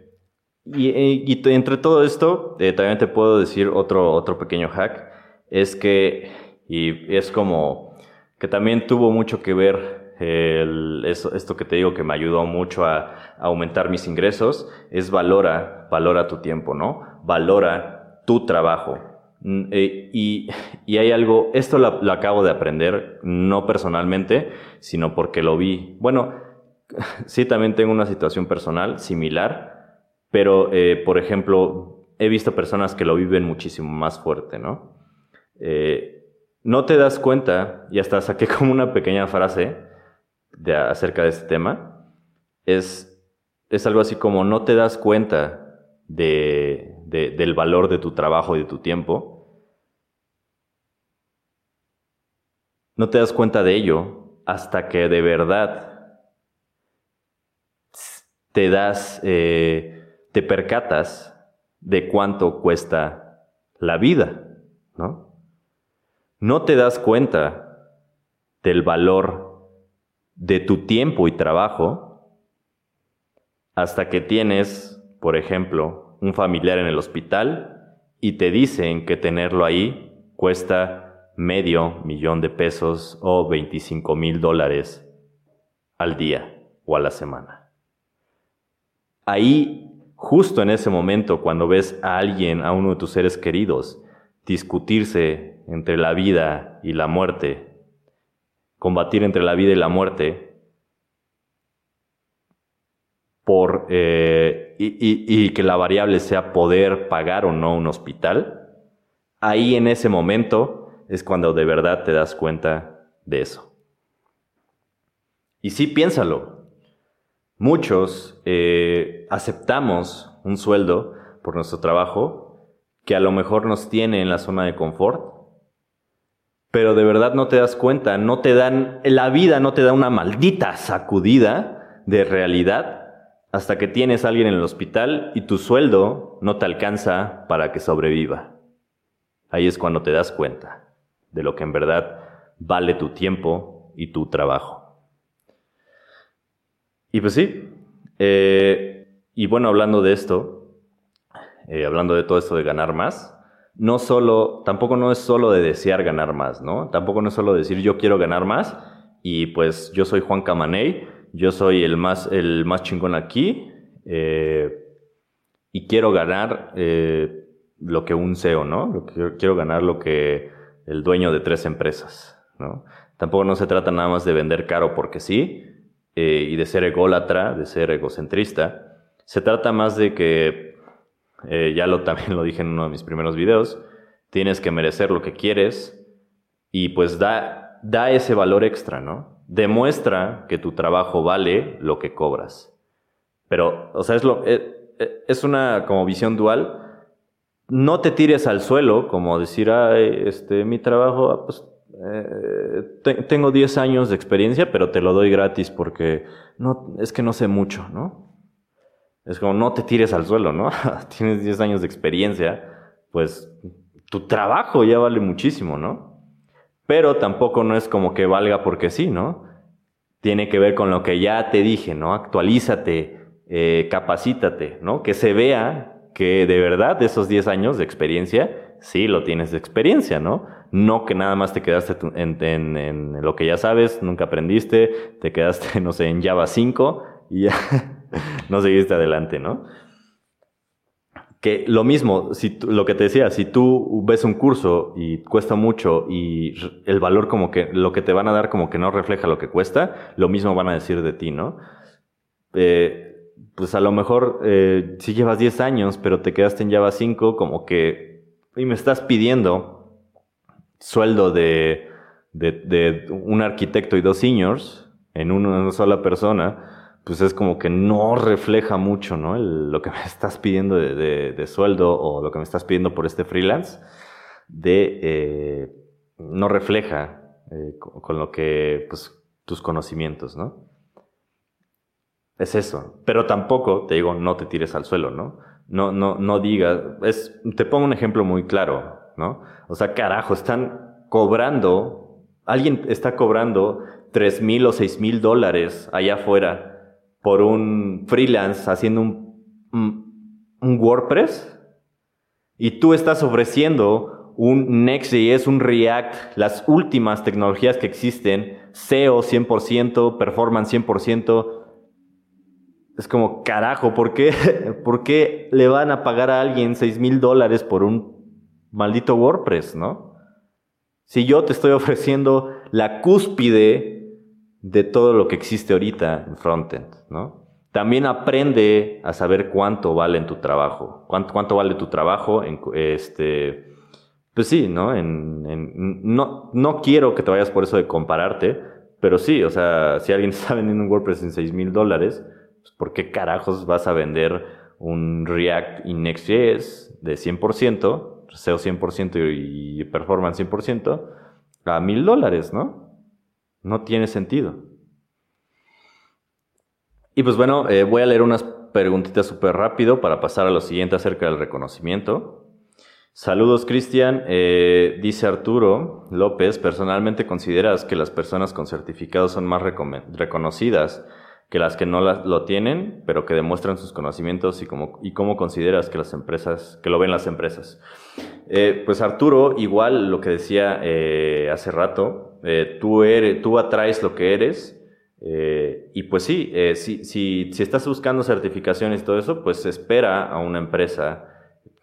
y, entre todo esto, eh, también te puedo decir otro, otro pequeño hack. Es que, y es como que también tuvo mucho que ver esto que te digo que me ayudó mucho a, aumentar mis ingresos, es valora, valora tu tiempo, ¿no? Valora tu trabajo. Mm, eh, y, y, hay algo, esto lo, acabo de aprender, no personalmente, sino porque lo vi. Bueno, sí, también tengo una situación personal similar, pero, eh, por ejemplo, he visto personas que lo viven muchísimo más fuerte, ¿no? Eh, no te das cuenta, y hasta saqué como una pequeña frase de, acerca de este tema, es, es algo así como no te das cuenta de, del valor de tu trabajo y de tu tiempo, no te das cuenta de ello hasta que de verdad te das, eh, te percatas de cuánto cuesta la vida, ¿no? No te das cuenta del valor de tu tiempo y trabajo hasta que tienes por ejemplo, un familiar en el hospital y te dicen que tenerlo ahí cuesta medio millón de pesos o 25 mil dólares al día o a la semana. Ahí, justo en ese momento, cuando ves a alguien, a uno de tus seres queridos, discutirse entre la vida y la muerte, combatir entre la vida y la muerte, por, eh, y, que la variable sea poder pagar o no un hospital, ahí en ese momento es cuando de verdad te das cuenta de eso. Y sí, piénsalo. Muchos eh, aceptamos un sueldo por nuestro trabajo que a lo mejor nos tiene en la zona de confort, pero de verdad no te das cuenta, no te dan, la vida no te da una maldita sacudida de realidad hasta que tienes a alguien en el hospital y tu sueldo no te alcanza para que sobreviva. Ahí es cuando te das cuenta de lo que en verdad vale tu tiempo y tu trabajo. Y pues sí, eh, y bueno, hablando de esto, eh, hablando de todo esto de ganar más, no solo, tampoco no es solo de desear ganar más, ¿no? Tampoco no es solo decir yo quiero ganar más y pues yo soy Juan Camaney yo soy el más, el más chingón aquí eh, y quiero ganar lo que un CEO, ¿no? quiero ganar lo que el dueño de tres empresas, ¿no? Tampoco no se trata nada más de vender caro porque sí eh, y de ser ególatra, de ser egocentrista. Se trata más de que, ya lo también lo dije en uno de mis primeros videos, tienes que merecer lo que quieres y pues da, da ese valor extra, ¿no? demuestra que tu trabajo vale lo que cobras. Pero, o sea, es, lo, eh, eh, es, una como visión dual. No te tires al suelo como decir, ay, este, mi trabajo, ah, pues eh, tengo 10 años de experiencia, pero te lo doy gratis porque no, es que no sé mucho, ¿no? Es como, no te tires al suelo, ¿no? Tienes 10 años de experiencia, pues tu trabajo ya vale muchísimo, ¿no? Pero tampoco no es como que valga porque sí, ¿no? Tiene que ver con lo que ya te dije, ¿no? Actualízate, eh, capacítate, ¿no? Que se vea que de verdad esos 10 años de experiencia, sí lo tienes de experiencia, ¿no? No que nada más te quedaste en, lo que ya sabes, nunca aprendiste, te quedaste, no sé, en Java 5 y ya no seguiste adelante, ¿no? Que lo mismo, si lo que te decía, si tú ves un curso y cuesta mucho y el valor como que lo que te van a dar como que no refleja lo que cuesta, lo mismo van a decir de ti, ¿no? Eh, pues a lo mejor eh, si llevas 10 años, pero te quedaste en Java 5, como que, y me estás pidiendo sueldo de, de, un arquitecto y dos seniors en una sola persona, pues es como que no refleja mucho, ¿no? lo que me estás pidiendo de, de, sueldo o lo que me estás pidiendo por este freelance, de, eh, no refleja eh, con, con, lo que, pues, tus conocimientos, ¿no? Es eso. Pero tampoco, te digo, no te tires al suelo, ¿no? No, no, no digas. Te pongo un ejemplo muy claro, ¿no? O sea, carajo, están cobrando, alguien está cobrando tres mil o seis mil dólares allá afuera por un freelance haciendo un, un, WordPress y tú estás ofreciendo un Next.js, un React, las últimas tecnologías que existen, SEO 100%, performance 100%, es como, carajo, ¿por qué, ¿por qué le van a pagar a alguien 6 mil dólares por un maldito WordPress, no? Si yo te estoy ofreciendo la cúspide de todo lo que existe ahorita en frontend, ¿no? También aprende a saber cuánto vale en tu trabajo, cuánto, cuánto vale tu trabajo en este, pues sí, ¿no? No, no quiero que te vayas por eso de compararte, pero sí, o sea, si alguien está vendiendo un WordPress en 6 mil dólares, ¿por qué carajos vas a vender un React y Next.js de 100%, SEO 100% y performance 100% a mil dólares, ¿no? No tiene sentido. Y pues bueno, eh, voy a leer unas preguntitas súper rápido para pasar a lo siguiente acerca del reconocimiento. Saludos, Cristian. Eh, dice Arturo López, personalmente consideras que las personas con certificados son más reconocidas que las que no lo tienen, pero que demuestran sus conocimientos y cómo, y cómo consideras que las empresas, que lo ven las empresas. Eh, pues Arturo, igual lo que decía eh, hace rato, eh, tú, eres, tú atraes lo que eres. y pues sí, si, si, si, estás buscando certificaciones y todo eso, pues espera a una empresa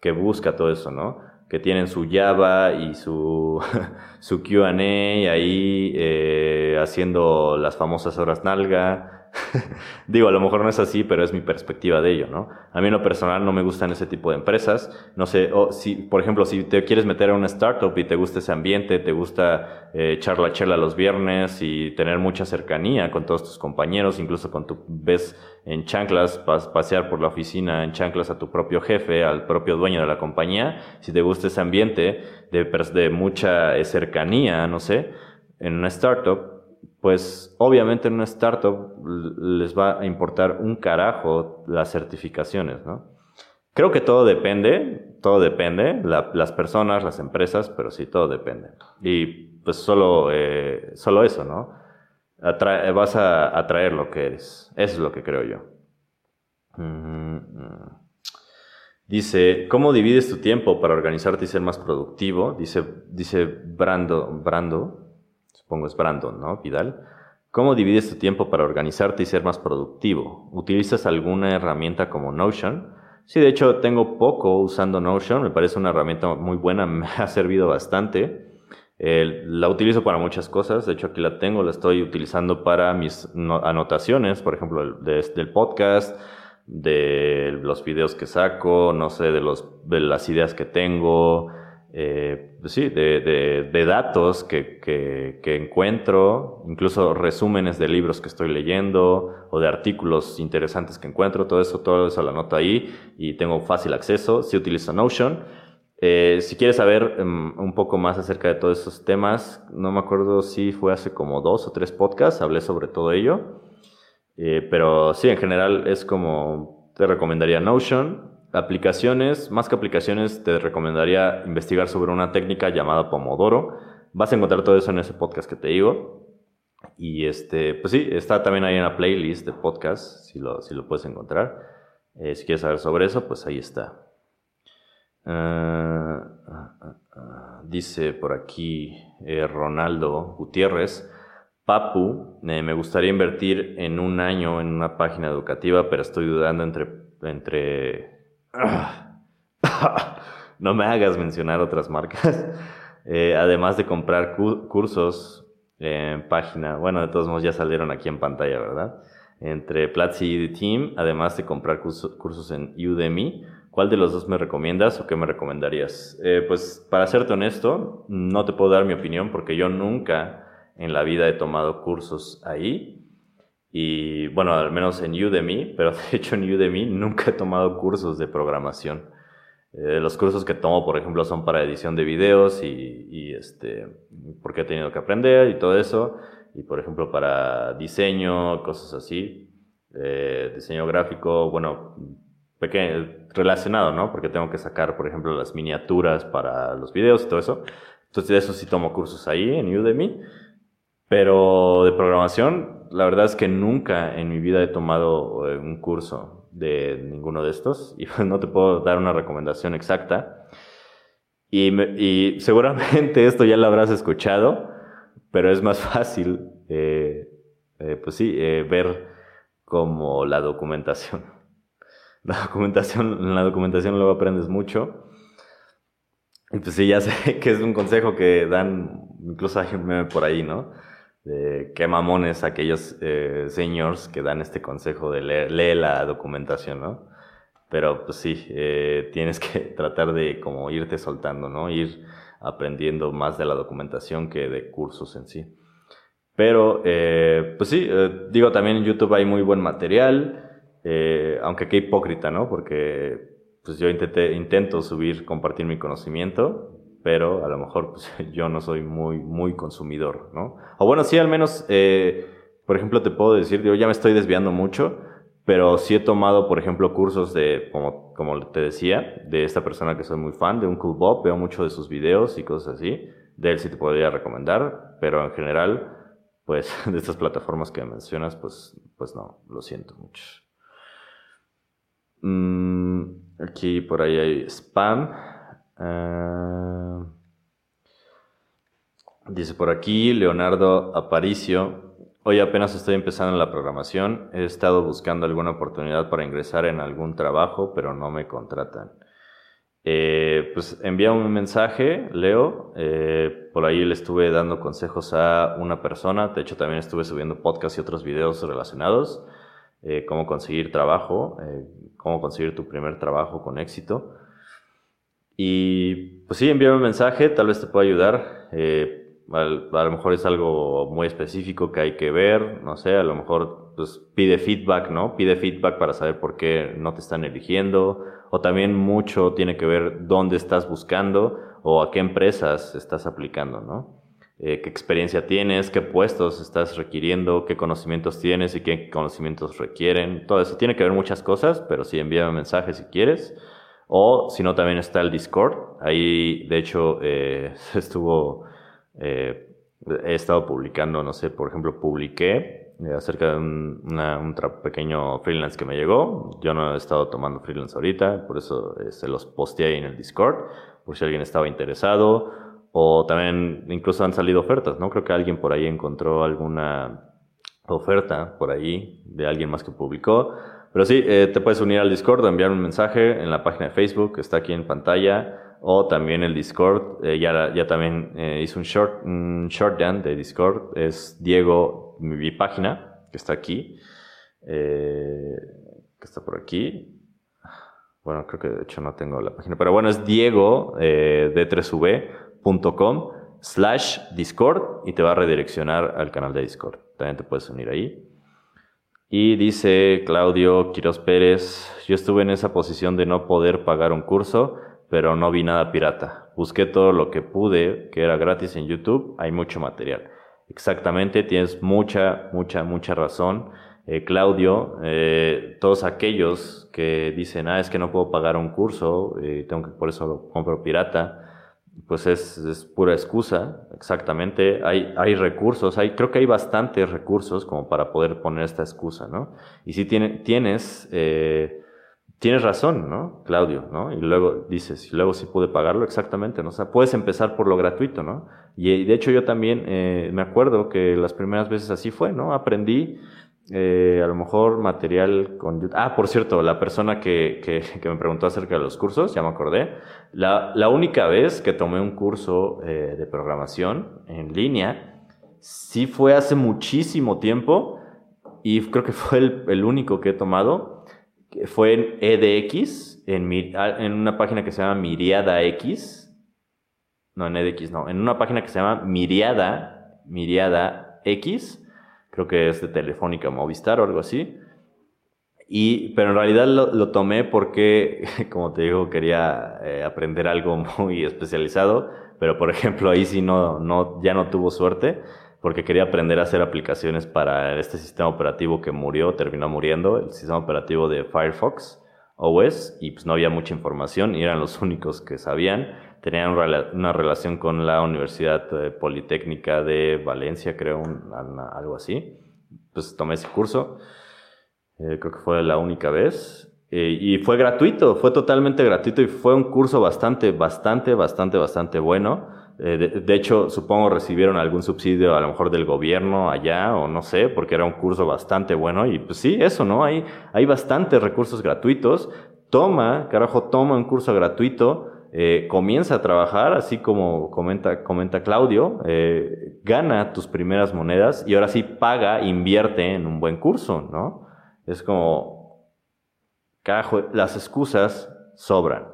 que busca todo eso, ¿no? Que tienen su Java y su, su QA ahí haciendo las famosas horas nalga, Digo, a lo mejor no es así, pero es mi perspectiva de ello, ¿no? A mí en lo personal no me gustan ese tipo de empresas. No sé, o si, por ejemplo, si te quieres meter a una startup y te gusta ese ambiente, te gusta eh, echar la chela los viernes y tener mucha cercanía con todos tus compañeros, incluso con ves en chanclas, pasear por la oficina en chanclas a tu propio jefe, al propio dueño de la compañía, si te gusta ese ambiente de, de mucha eh, cercanía, no sé, en una startup, pues obviamente en una startup les va a importar un carajo las certificaciones, ¿no? Creo que todo depende, todo depende, las personas, las empresas, pero sí, todo depende. Y pues solo, eh, solo eso, ¿no? vas a atraer lo que eres. Eso es lo que creo yo. Dice, ¿cómo divides tu tiempo para organizarte y ser más productivo? Dice, dice Brando, Brando, supongo es Brandon, ¿no? Vidal. ¿Cómo divides tu tiempo para organizarte y ser más productivo? ¿Utilizas alguna herramienta como Notion? Sí, de hecho tengo poco usando Notion, me parece una herramienta muy buena, me ha servido bastante. la utilizo para muchas cosas, de hecho aquí la tengo, la estoy utilizando para mis anotaciones, por ejemplo, del podcast, de los videos que saco, no sé, de, los, de las ideas que tengo, eh, pues sí, de, de, datos que, que, que, encuentro, incluso resúmenes de libros que estoy leyendo o de artículos interesantes que encuentro, todo eso, todo eso lo anoto ahí y tengo fácil acceso. Si utilizo Notion, Eh, si quieres saber em, un poco más acerca de todos esos temas, no me acuerdo si fue hace como dos o tres podcasts, hablé sobre todo ello. Eh, pero sí, en general es como te recomendaría Notion. Aplicaciones, más que aplicaciones, te recomendaría investigar sobre una técnica llamada Pomodoro. Vas a encontrar todo eso en ese podcast que te digo. Y este, pues sí, está también ahí en la playlist de podcast, si lo, si lo puedes encontrar. Eh, si quieres saber sobre eso, pues ahí está. Ah, ah, ah, dice por aquí eh, Ronaldo Gutiérrez, Papu, eh, me gustaría invertir en un año en una página educativa, pero estoy dudando entre... entre... no me hagas mencionar otras marcas. Eh, además de comprar cursos en página, bueno, de todos modos ya salieron aquí en pantalla, ¿verdad? Entre Platzi y Team, además de comprar cursos en Udemy ¿Cuál de los dos me recomiendas o qué me recomendarías? Eh, pues para serte honesto, no te puedo dar mi opinión porque yo nunca en la vida he tomado cursos ahí. Y bueno, al menos en Udemy, pero de hecho en Udemy nunca he tomado cursos de programación. Eh, los cursos que tomo, por ejemplo, son para edición de videos y, este, porque he tenido que aprender y todo eso. Y por ejemplo, para diseño, cosas así. Eh, diseño gráfico, bueno, pequeño, relacionado, ¿no? Porque tengo que sacar, por ejemplo, las miniaturas para los videos y todo eso. Entonces, de eso sí tomo cursos ahí en Udemy. Pero de programación, la verdad es que nunca en mi vida he tomado eh, un curso de ninguno de estos y no te puedo dar una recomendación exacta. Y, seguramente esto ya lo habrás escuchado, pero es más fácil, eh, eh, pues sí, ver como la documentación. La documentación, en la documentación luego aprendes mucho. Y pues sí, ya sé que es un consejo que dan, incluso hay un por ahí, ¿no? De qué mamones aquellos eh, señores que dan este consejo de leer, lee la documentación, ¿no? Pero pues sí, eh, tienes que tratar de como irte soltando, ¿no? Ir aprendiendo más de la documentación que de cursos en sí. Pero, eh, pues sí, eh, digo, también en YouTube hay muy buen material. Eh, aunque qué hipócrita, ¿no? Porque pues yo intenté, intento subir, compartir mi conocimiento, pero a lo mejor pues, yo no soy muy, muy consumidor, ¿no? O bueno, sí, al menos, eh, por ejemplo, te puedo decir, yo ya me estoy desviando mucho, pero sí he tomado, por ejemplo, cursos de, como, como te decía, de esta persona que soy muy fan, de un Cool Bob, veo mucho de sus videos y cosas así, de él sí te podría recomendar, pero en general, pues de estas plataformas que mencionas, pues, pues no, lo siento mucho. Mm, aquí por ahí hay spam. Ah, dice por aquí Leonardo Aparicio. Hoy apenas estoy empezando la programación. He estado buscando alguna oportunidad para ingresar en algún trabajo, pero no me contratan. Eh, pues envía un mensaje, Leo. Eh, por ahí le estuve dando consejos a una persona. De hecho, también estuve subiendo podcasts y otros videos relacionados. Eh, cómo conseguir trabajo, cómo conseguir tu primer trabajo con éxito. Y pues sí, envíame un mensaje, tal vez te pueda ayudar. Eh, a, lo mejor es algo muy específico que hay que ver, no sé, a lo mejor pues pide feedback, ¿no? Pide feedback para saber por qué no te están eligiendo. O también mucho tiene que ver dónde estás buscando o a qué empresas estás aplicando, ¿no? Eh, qué experiencia tienes, qué puestos estás requiriendo, qué conocimientos tienes y qué conocimientos requieren. Todo eso tiene que ver muchas cosas, pero sí envíame mensajes si quieres. O si no, también está el Discord. Ahí, de hecho, eh, estuvo, eh, he estado publicando, no sé, por ejemplo, publiqué acerca de un, un pequeño freelance que me llegó. Yo no he estado tomando freelance ahorita, por eso se los posteé ahí en el Discord, por si alguien estaba interesado o también incluso han salido ofertas, ¿no? Creo que alguien por ahí encontró alguna oferta por ahí de alguien más que publicó. Pero sí, eh, te puedes unir al Discord, enviar un mensaje en la página de Facebook, que está aquí en pantalla, o también el Discord, eh, ya, ya también eh, hice un short, un shorthand de Discord, es Diego, mi, página, que está aquí, que está por aquí. Bueno, creo que de hecho no tengo la página, pero bueno, es Diego de 3V com slash Discord y te va a redireccionar al canal de Discord. También te puedes unir ahí. Y dice Claudio Quiroz Pérez, yo estuve en esa posición de no poder pagar un curso, pero no vi nada pirata. Busqué todo lo que pude, que era gratis en YouTube, hay mucho material. Exactamente, tienes mucha, mucha, mucha razón. Eh, Claudio, eh, todos aquellos que dicen, ah, es que no puedo pagar un curso, eh, tengo que por eso lo compro pirata, pues es, pura excusa, exactamente. Hay, hay recursos, hay, creo que hay bastantes recursos como para poder poner esta excusa, ¿no? Y si tiene, tienes, eh, tienes razón, ¿no? Claudio, ¿no? Y luego dices, y luego si pude pagarlo, exactamente, ¿no? O sea, puedes empezar por lo gratuito, ¿no? Y de hecho yo también eh, me acuerdo que las primeras veces así fue, ¿no? Aprendí eh, a lo mejor material con Ah, por cierto, la persona que, que, me preguntó acerca de los cursos, ya me acordé. La, la única vez que tomé un curso eh, de programación en línea, sí fue hace muchísimo tiempo y creo que fue el, el único que he tomado. Fue en EDX, en, en una página que se llama Miriada X. No, en EDX no, en una página que se llama Miriada, Miriada X creo que es de Telefónica Movistar o algo así. Y, pero en realidad lo, tomé porque, como te digo, quería eh, aprender algo muy especializado, pero por ejemplo ahí sí no, no, ya no tuvo suerte porque quería aprender a hacer aplicaciones para este sistema operativo que murió, terminó muriendo, el sistema operativo de Firefox OS, y pues no había mucha información y eran los únicos que sabían tenían una relación con la Universidad eh, Politécnica de Valencia, creo, algo así. Pues tomé ese curso, eh, creo que fue la única vez. Eh, y fue gratuito, fue totalmente gratuito y fue un curso bastante, bastante, bastante, bastante bueno. De, hecho, supongo recibieron algún subsidio a lo mejor del gobierno allá o no sé, porque era un curso bastante bueno y pues sí, eso, ¿no? Hay, hay bastantes recursos gratuitos. Toma, carajo, toma un curso gratuito eh, comienza a trabajar, así como comenta, comenta Claudio, eh, gana tus primeras monedas y ahora sí paga, invierte en un buen curso, ¿no? Es como, carajo, las excusas sobran.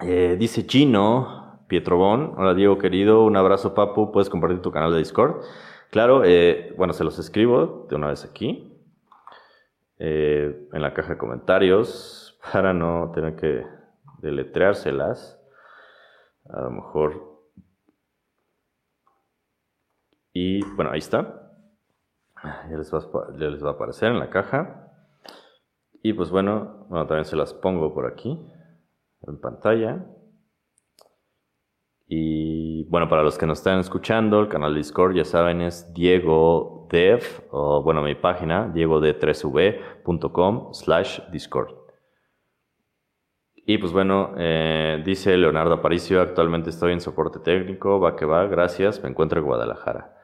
Eh, dice Chino, Pietrobón, hola Diego querido, un abrazo papu, puedes compartir tu canal de Discord. Claro, bueno, se los escribo de una vez aquí, en la caja de comentarios para no tener que deletreárselas. A lo mejor. Y bueno, ahí está. Ya les, va, a aparecer en la caja. Y pues bueno, bueno, también se las pongo por aquí, en pantalla. Y bueno, para los que nos están escuchando, el canal de Discord, ya saben, es Diego Dev, o bueno, mi página, diegod3v.com slash Discord. Y pues bueno, eh, dice Leonardo Aparicio, actualmente estoy en soporte técnico, va que va, gracias, me encuentro en Guadalajara.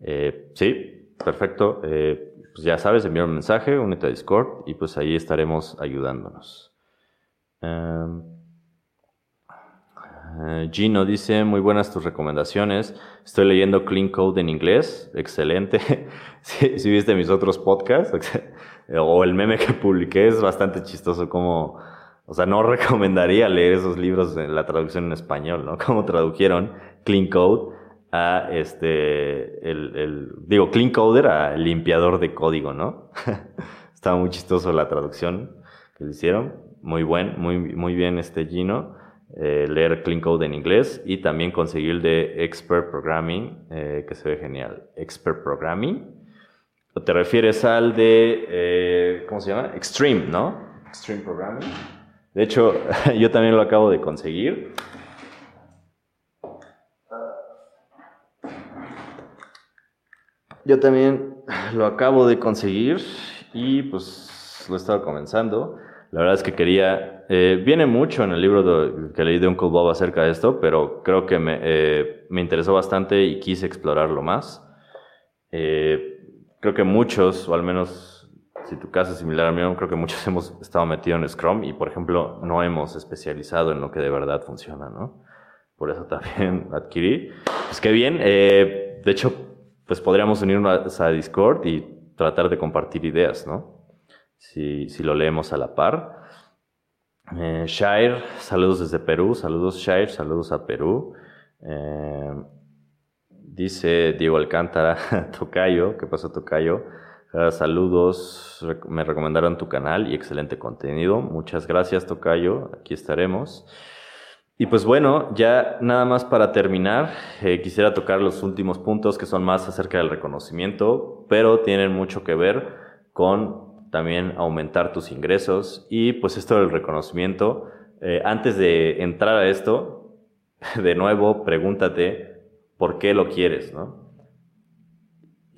Eh, sí, perfecto. Eh, pues ya sabes, enviar un mensaje, únete a Discord y pues ahí estaremos ayudándonos. Em, Gino dice, muy buenas tus recomendaciones. Estoy leyendo Clean Code en inglés, excelente. si, si, viste mis otros podcasts o el meme que publiqué, es bastante chistoso como o sea, no recomendaría leer esos libros en la traducción en español, ¿no? Como tradujeron Clean Code a este, el, el digo, Clean Coder a limpiador de código, ¿no? Estaba muy chistoso la traducción que le hicieron. Muy buen, muy, muy bien este Gino. Eh, leer Clean Code en inglés y también conseguir el de Expert Programming, eh, que se ve genial. Expert Programming. ¿O te refieres al de, eh, ¿cómo se llama? Extreme, ¿no? Extreme Programming. De hecho, yo también lo acabo de conseguir. Yo también lo acabo de conseguir y pues lo he estado comenzando. La verdad es que quería, eh, viene mucho en el libro que leí de Uncle Bob acerca de esto, pero creo que me, eh, me interesó bastante y quise explorarlo más. Eh, creo que muchos, o al menos si tu caso es similar al mío, creo que muchos hemos estado metidos en Scrum y, por ejemplo, no hemos especializado en lo que de verdad funciona, ¿no? Por eso también adquirí. Pues qué bien. Eh, de hecho, pues podríamos unirnos a Discord y tratar de compartir ideas, ¿no? Si, si lo leemos a la par. Eh, Shire, saludos desde Perú. Saludos, Shire, saludos a Perú. Eh, dice Diego Alcántara, Tocayo, ¿qué pasó, Tocayo? Saludos, me recomendaron tu canal y excelente contenido. Muchas gracias, Tocayo. Aquí estaremos. Y pues bueno, ya nada más para terminar, eh, quisiera tocar los últimos puntos que son más acerca del reconocimiento, pero tienen mucho que ver con también aumentar tus ingresos y pues esto del reconocimiento. Eh, antes de entrar a esto, de nuevo, pregúntate por qué lo quieres, ¿no?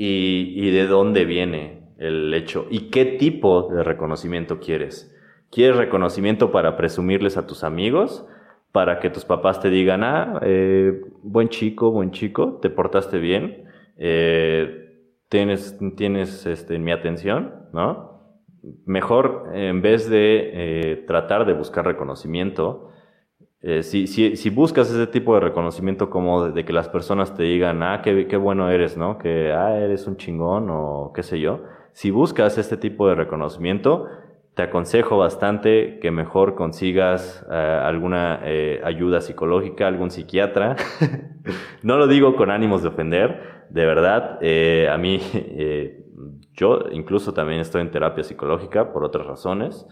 Y, de dónde viene el hecho y qué tipo de reconocimiento quieres. ¿Quieres reconocimiento para presumirles a tus amigos? para que tus papás te digan, ah, eh, buen chico, buen chico, te portaste bien, eh, tienes, tienes este, mi atención, ¿no? Mejor, en vez de eh, tratar de buscar reconocimiento, si, si, si, buscas ese tipo de reconocimiento como de, que las personas te digan, ah, qué, qué, bueno eres, ¿no? Que, ah, eres un chingón o qué sé yo. Si buscas este tipo de reconocimiento, te aconsejo bastante que mejor consigas eh, alguna eh, ayuda psicológica, algún psiquiatra. no lo digo con ánimos de ofender, de verdad, eh, a mí, yo incluso también estoy en terapia psicológica por otras razones.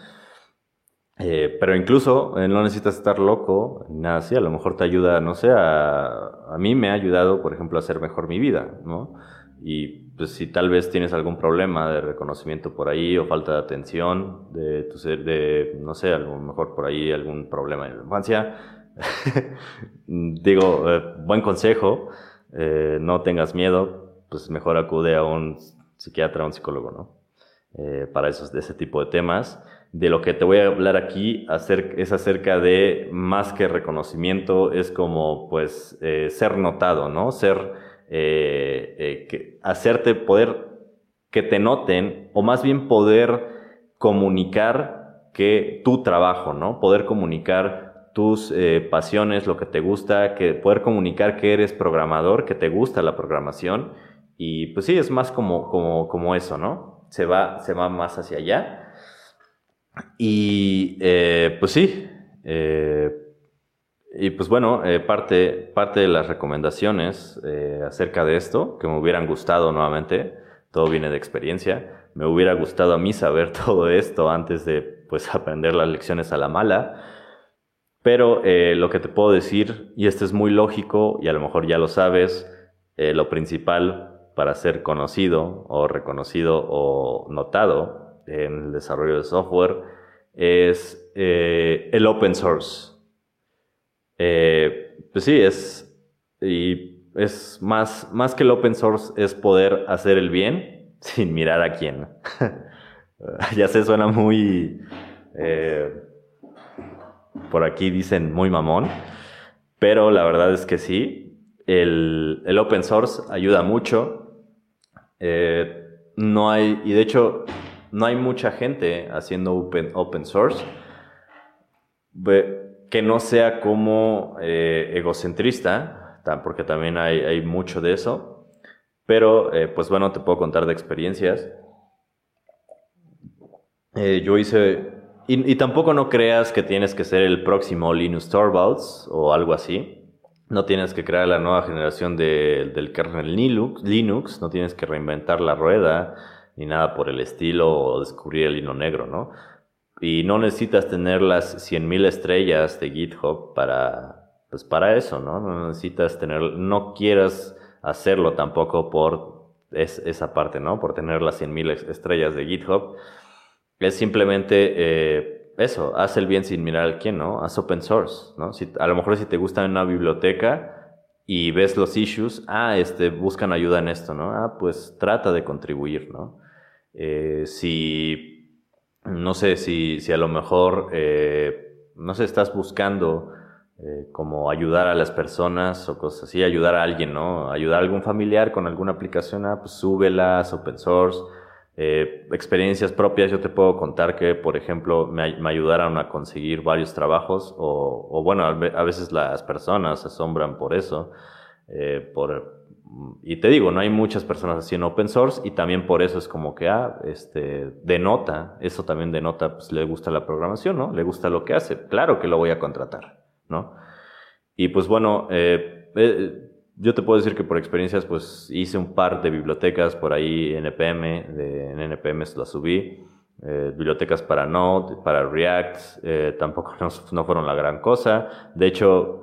Pero incluso no necesitas estar loco, nada así, a lo mejor te ayuda, no sé, a, a mí me ha ayudado, por ejemplo, a hacer mejor mi vida, ¿no? Y pues si tal vez tienes algún problema de reconocimiento por ahí o falta de atención de tu ser, de, no sé, a lo mejor por ahí algún problema en la infancia, digo, eh, buen consejo, eh, no tengas miedo, pues mejor acude a un psiquiatra o un psicólogo, ¿no? Eh, para esos, de ese tipo de temas. De lo que te voy a hablar aquí es acerca de más que reconocimiento, es como pues ser notado, ¿no? Ser eh, eh, que hacerte poder que te noten o más bien poder comunicar que tu trabajo, ¿no? Poder comunicar tus eh, pasiones, lo que te gusta, que poder comunicar que eres programador, que te gusta la programación y pues sí, es más como, como, como eso, ¿no? Se va, se va más hacia allá. Y pues sí, y pues bueno, eh, parte, parte de las recomendaciones eh, acerca de esto, que me hubieran gustado nuevamente, todo viene de experiencia, me hubiera gustado a mí saber todo esto antes de pues aprender las lecciones a la mala, pero eh, lo que te puedo decir, y esto es muy lógico y a lo mejor ya lo sabes, lo principal para ser conocido o reconocido o notado en el desarrollo de software es el open source. Eh, pues sí, es, y es más, más que el open source, es poder hacer el bien sin mirar a quién. ya se suena muy, eh, por aquí dicen muy mamón, pero la verdad es que sí, el, el open source ayuda mucho. Eh, no hay, y de hecho, no hay mucha gente haciendo open, open source que no sea como eh, egocentrista, porque también hay, mucho de eso, pero eh, pues bueno, te puedo contar de experiencias. Eh, yo hice, y, tampoco no creas que tienes que ser el próximo Linus Torvalds o algo así. No tienes que crear la nueva generación del kernel Linux, Linux, no tienes que reinventar la rueda ni nada por el estilo o descubrir el hilo negro, ¿no? Y no necesitas tener las 100.000 estrellas de GitHub para, pues para eso, ¿no? No necesitas tener, no quieras hacerlo tampoco por esa parte, ¿no? Por tener las 100.000 estrellas de GitHub. Es simplemente eh, eso, haz el bien sin mirar al quién, ¿no? Haz open source, ¿no? A lo mejor si te gusta una biblioteca y ves los issues, ah, este, buscan ayuda en esto, ¿no? Ah, pues trata de contribuir, ¿no? Eh, si no sé si, si a lo mejor, eh, no sé, estás buscando eh, como ayudar a las personas o cosas así, ayudar a alguien, ¿no? Ayudar a algún familiar con alguna aplicación, ah, pues súbelas, open source. Experiencias propias, yo te puedo contar que, por ejemplo, me, me ayudaron a conseguir varios trabajos o, o, bueno, a veces las personas se asombran por eso, por, y te digo, no hay muchas personas así en open source y también por eso es como que, ah, este, denota, eso también denota, pues le gusta la programación, ¿no? Le gusta lo que hace, claro que lo voy a contratar, ¿no? Y pues bueno, eh, eh, yo te puedo decir que por experiencias, pues hice un par de bibliotecas por ahí NPM, de, en NPM las subí. Eh, bibliotecas para Node, para React, eh, tampoco no, fueron la gran cosa. De hecho,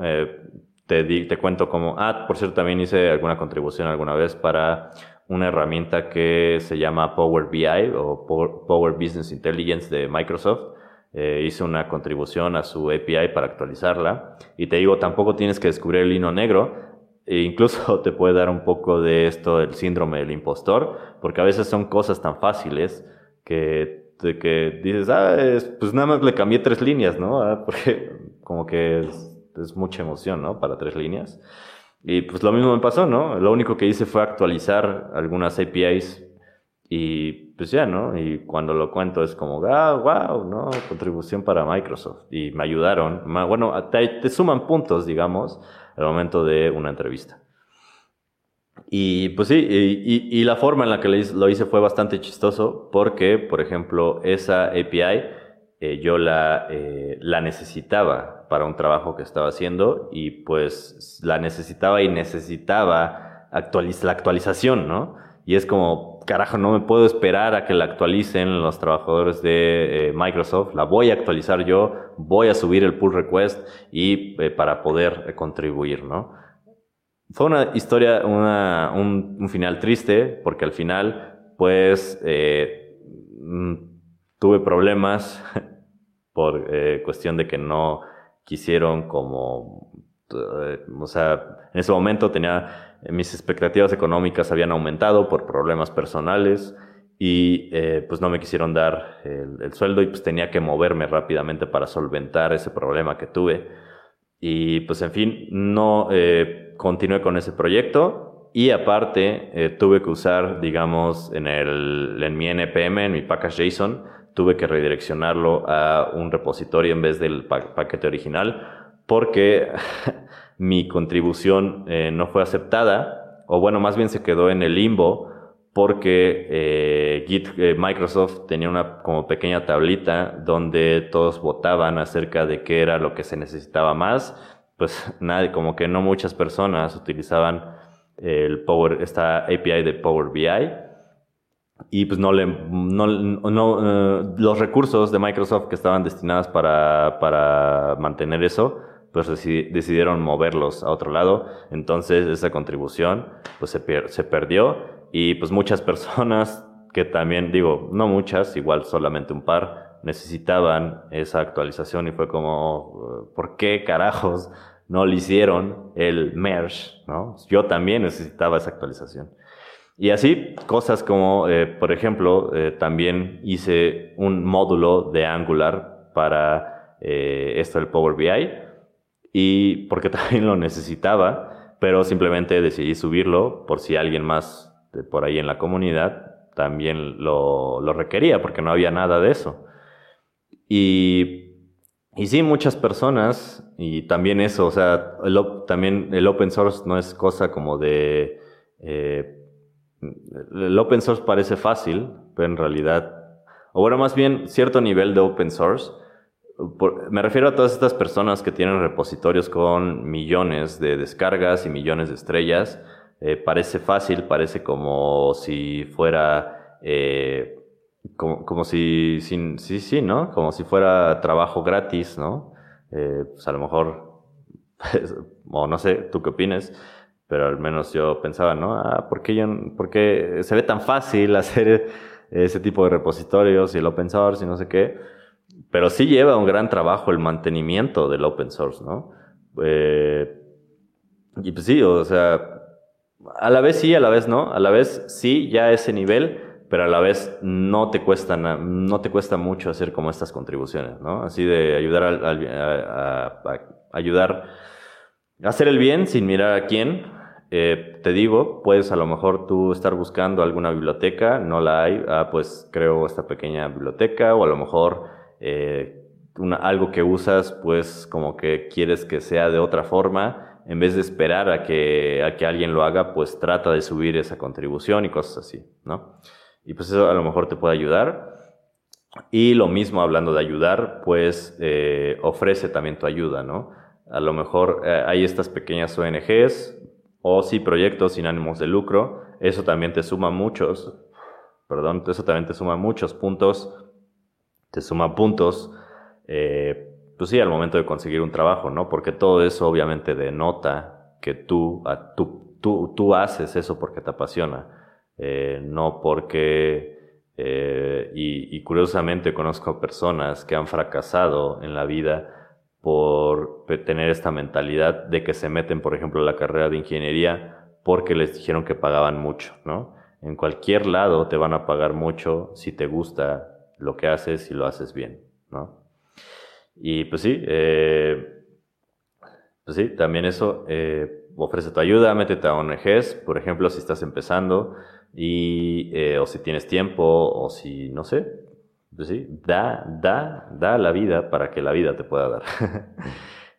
eh, te, te cuento como, ah, por cierto, también hice alguna contribución alguna vez para una herramienta que se llama Power BI o Power Business Intelligence de Microsoft. hice una contribución a su API para actualizarla. Y te digo, tampoco tienes que descubrir el hilo negro. E incluso te puede dar un poco de esto, el síndrome del impostor, porque a veces son cosas tan fáciles que que dices, ah, pues nada más le cambié tres líneas, ¿no? Ah, porque como que mucha emoción, ¿no? Para tres líneas. Y pues lo mismo me pasó, ¿no? Lo único que hice fue actualizar algunas APIs y pues ya, ¿no? Y cuando lo cuento es como, ah, wow, ¿no? Contribución para Microsoft. Y me ayudaron. Bueno, te suman puntos, digamos, al momento de una entrevista. Y pues sí, y, la forma en la que lo hice fue bastante chistoso porque, por ejemplo, esa API eh, yo la, eh, la necesitaba para un trabajo que estaba haciendo y pues la necesitaba y necesitaba la actualización, ¿no? Y es como, carajo, no me puedo esperar a que la actualicen los trabajadores de eh, Microsoft, la voy a actualizar yo, voy a subir el pull request y para poder contribuir, ¿no? Fue una historia, una, un, final triste, porque al final, pues, eh, mm, tuve problemas por eh, cuestión de que no quisieron como, eh, o sea, en ese momento tenía, mis expectativas económicas habían aumentado por problemas personales y pues no me quisieron dar el, el, sueldo y pues tenía que moverme rápidamente para solventar ese problema que tuve. Y pues en fin, no continué con ese proyecto y aparte eh, tuve que usar, digamos, en, el, en mi NPM, en mi package JSON, tuve que redireccionarlo a un repositorio en vez del paquete original porque mi contribución eh, no fue aceptada, o bueno, más bien se quedó en el limbo porque eh, Git, Microsoft tenía una como pequeña tablita donde todos votaban acerca de qué era lo que se necesitaba más. Pues nadie, como que no muchas personas utilizaban el Power, esta API de Power BI y pues no le, no, no eh, los recursos de Microsoft que estaban destinados para, para mantener eso, pues decidieron moverlos a otro lado. Entonces esa contribución pues se, se perdió y pues muchas personas que también, digo, no muchas, igual solamente un par, necesitaban esa actualización y fue como, ¿por qué carajos no le hicieron el merge? ¿no? Yo también necesitaba esa actualización. Y así, cosas como, eh, por ejemplo, eh, también hice un módulo de Angular para eh, esto del Power BI, y porque también lo necesitaba, pero simplemente decidí subirlo por si alguien más por ahí en la comunidad también lo, lo requería, porque no había nada de eso. Y, y sí, muchas personas, y también eso, o sea, también el open source no es cosa como de... El open source parece fácil, pero en realidad, o bueno, más bien cierto nivel de open source, me refiero a todas estas personas que tienen repositorios con millones de descargas y millones de estrellas. Eh, parece fácil, parece como si fuera eh, como, como si, sí, sí, ¿no? Como si fuera trabajo gratis, ¿no? Eh, pues a lo mejor, o no sé, tú qué opinas, pero al menos yo pensaba, ¿no? Ah, ¿por qué, yo, ¿por qué se ve tan fácil hacer ese tipo de repositorios y el open source y no sé qué? Pero sí lleva un gran trabajo el mantenimiento del open source, ¿no? Eh, y pues sí, o sea, a la vez sí, a la vez no, a la vez sí, ya ese nivel, pero a la vez no te cuesta, no te cuesta mucho hacer como estas contribuciones, ¿no? Así de ayudar a, ayudar a hacer el bien sin mirar a quién. Eh, te digo, puedes a lo mejor tú estar buscando alguna biblioteca, no la hay, ah, pues creo esta pequeña biblioteca, o a lo mejor eh, algo que usas, pues como que quieres que sea de otra forma, en vez de esperar a que, a que alguien lo haga, pues trata de subir esa contribución y cosas así, ¿no? Y pues eso a lo mejor te puede ayudar. Y lo mismo hablando de ayudar, pues eh, ofrece también tu ayuda, ¿no? A lo mejor eh, hay estas pequeñas ONGs o sí proyectos sin ánimos de lucro. Eso también te suma muchos, perdón, eso también te suma muchos puntos, te suma puntos, eh, pues sí, al momento de conseguir un trabajo, ¿no? Porque todo eso obviamente denota que tú, tú, tú, tú haces eso porque te apasiona, eh, no porque... Eh, y, curiosamente conozco personas que han fracasado en la vida por tener esta mentalidad de que se meten, por ejemplo, a la carrera de ingeniería porque les dijeron que pagaban mucho, ¿no? En cualquier lado te van a pagar mucho si te gusta lo que haces y lo haces bien, ¿no? Y pues sí, eh, pues sí, también eso eh, ofrece tu ayuda, métete a ONGs, por ejemplo, si estás empezando y, eh, o si tienes tiempo o si, no sé, sí, da, da, da la vida para que la vida te pueda dar.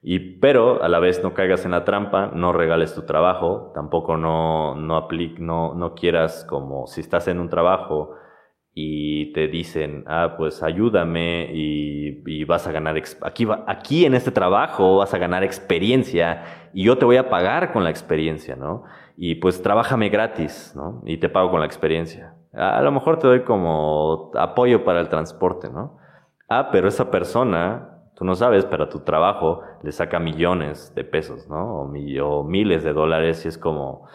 y, pero a la vez no caigas en la trampa, no regales tu trabajo, tampoco no, no, no, no quieras como si estás en un trabajo y te dicen, ah, pues ayúdame y, y vas a ganar, aquí, aquí en este trabajo vas a ganar experiencia y yo te voy a pagar con la experiencia, ¿no? Y pues trabájame gratis, ¿no? Y te pago con la experiencia. A lo mejor te doy como apoyo para el transporte, ¿no? Ah, pero esa persona, tú no sabes, pero tu trabajo le saca millones de pesos, ¿no? O, miles de dólares y es como,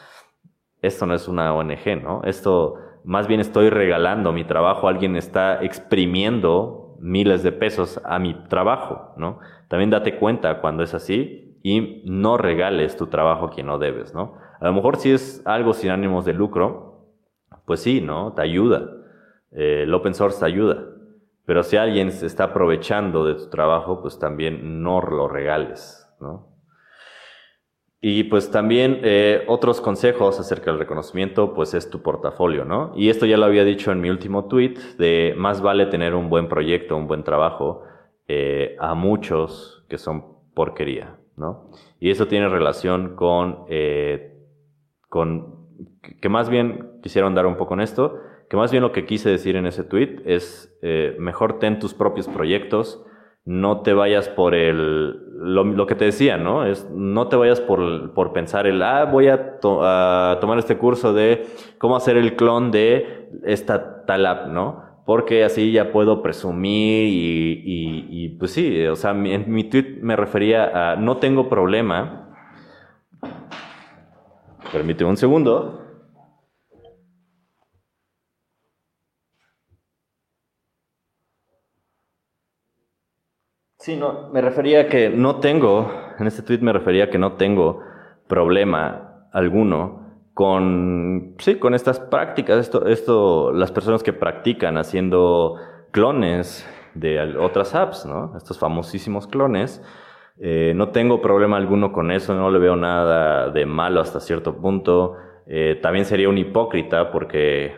esto no es una ONG, ¿no? Esto, más bien estoy regalando mi trabajo, alguien está exprimiendo miles de pesos a mi trabajo, ¿no? También date cuenta cuando es así y no regales tu trabajo a quien no debes, ¿no? A lo mejor si es algo sin ánimos de lucro, pues sí, ¿no? Te ayuda. Eh, el open source te ayuda. Pero si alguien se está aprovechando de tu trabajo, pues también no lo regales, ¿no? Y pues también eh, otros consejos acerca del reconocimiento, pues es tu portafolio, ¿no? Y esto ya lo había dicho en mi último tweet, de más vale tener un buen proyecto, un buen trabajo, eh, a muchos que son porquería, ¿no? Y eso tiene relación con, con que más bien quisieron dar un poco en esto, que más bien lo que quise decir en ese tweet es eh, mejor ten tus propios proyectos, no te vayas por el, lo, que te decía, ¿no? Es, no te vayas por, por pensar el, ah, voy a, tomar este curso de cómo hacer el clon de esta tal app, ¿no? Porque así ya puedo presumir y, y, y pues sí, o sea, en mi tweet me refería a, no tengo problema Permíteme un segundo. Sí, no, me refería a que no tengo, en este tweet me refería a que no tengo problema alguno con, sí, con estas prácticas, esto, esto, las personas que practican haciendo clones de otras apps, ¿no? Estos famosísimos clones, eh, no tengo problema alguno con eso, no le veo nada de malo hasta cierto punto. Eh, también sería un hipócrita porque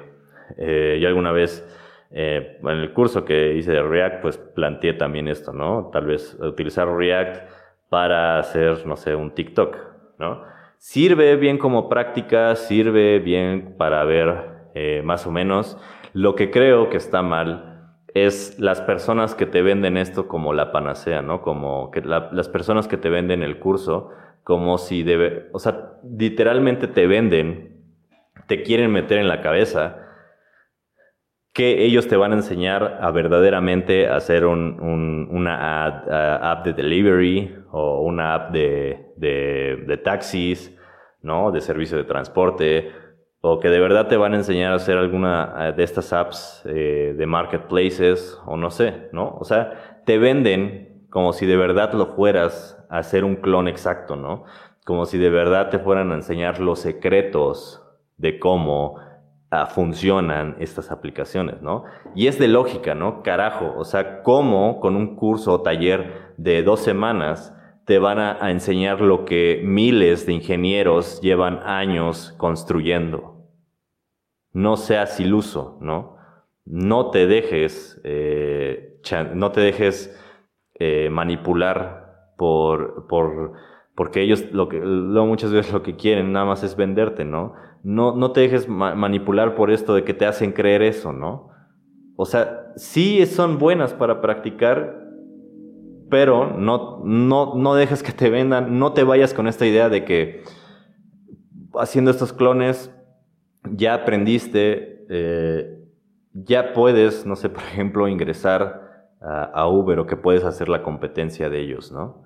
eh, yo alguna vez en el curso que hice de React pues planteé también esto, ¿no? Tal vez utilizar React para hacer, no sé, un TikTok, ¿no? Sirve bien como práctica, sirve bien para ver más o menos. Lo que creo que está mal es las personas que te venden esto como la panacea, ¿no? Como que las personas que te venden el curso, como si debe, o sea, literalmente te venden, te quieren meter en la cabeza que ellos te van a enseñar a verdaderamente hacer un, una app de delivery o una app de, de, de taxis, ¿no? De servicio de transporte o que de verdad te van a enseñar a hacer alguna eh, de estas apps eh, de marketplaces o no sé, ¿no? O sea, te venden como si de verdad lo fueras a hacer un clon exacto, ¿no? Como si de verdad te fueran a enseñar los secretos de cómo ah, funcionan estas aplicaciones, ¿no? Y es de lógica, ¿no? Carajo, o sea, cómo con un curso o taller de dos semanas te van a enseñar lo que miles de ingenieros llevan años construyendo no seas iluso, ¿no? No te dejes, eh, no te dejes eh, manipular por, por, porque ellos lo que, lo, muchas veces lo que quieren nada más es venderte, ¿no? No, no te dejes manipular por esto de que te hacen creer eso, ¿no? O sea, sí son buenas para practicar, pero no, no, no dejes que te vendan, no te vayas con esta idea de que haciendo estos clones, ya aprendiste, eh, ya puedes, no sé, por ejemplo, ingresar a, Uber o que puedes hacer la competencia de ellos, ¿no?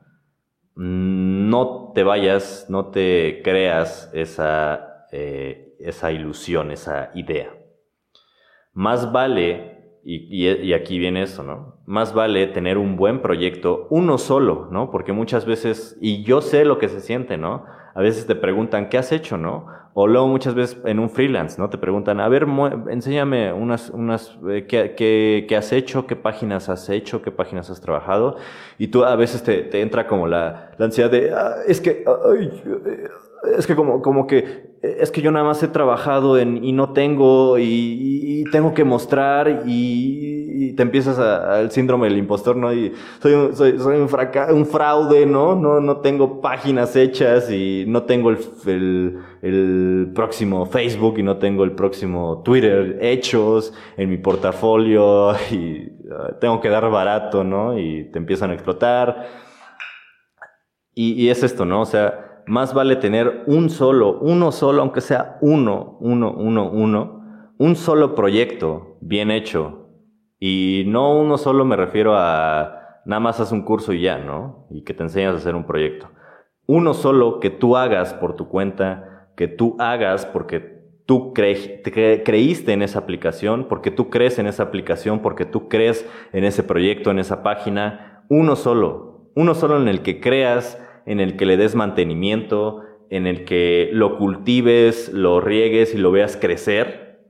No te vayas, no te creas esa, eh, esa ilusión, esa idea. Más vale y, aquí viene eso, ¿no? Más vale tener un buen proyecto, uno solo, ¿no? Porque muchas veces, y yo sé lo que se siente, ¿no? A veces te preguntan, ¿qué has hecho, no? O luego muchas veces en un freelance, ¿no? Te preguntan, a ver, enséñame unas, unas, eh, ¿qué, has hecho? ¿Qué páginas has hecho? ¿Qué páginas has trabajado? Y tú a veces te, entra como la, ansiedad de, ah, es que, es que como, como que es que yo nada más he trabajado en y no tengo y, tengo que mostrar y, te empiezas al síndrome del impostor, ¿no? Y soy un, soy, soy un, un, fraude, ¿no? ¿no? No tengo páginas hechas y no tengo el, el, próximo Facebook y no tengo el próximo Twitter hechos en mi portafolio y ah, tengo que dar barato, ¿no? Y te empiezan a explotar. Y, y es esto, ¿no? O sea, más vale tener un solo, uno solo, aunque sea uno, uno, uno, uno, un solo proyecto bien hecho. Y no uno solo me refiero a nada más haz un curso y ya, ¿no? Y que te enseñas a hacer un proyecto. Uno solo que tú hagas por tu cuenta, que tú hagas porque tú creíste en esa aplicación, porque tú crees en esa aplicación, porque tú crees en ese proyecto, en esa página. Uno solo, uno solo en el que creas en el que le des mantenimiento, en el que lo cultives, lo riegues y lo veas crecer.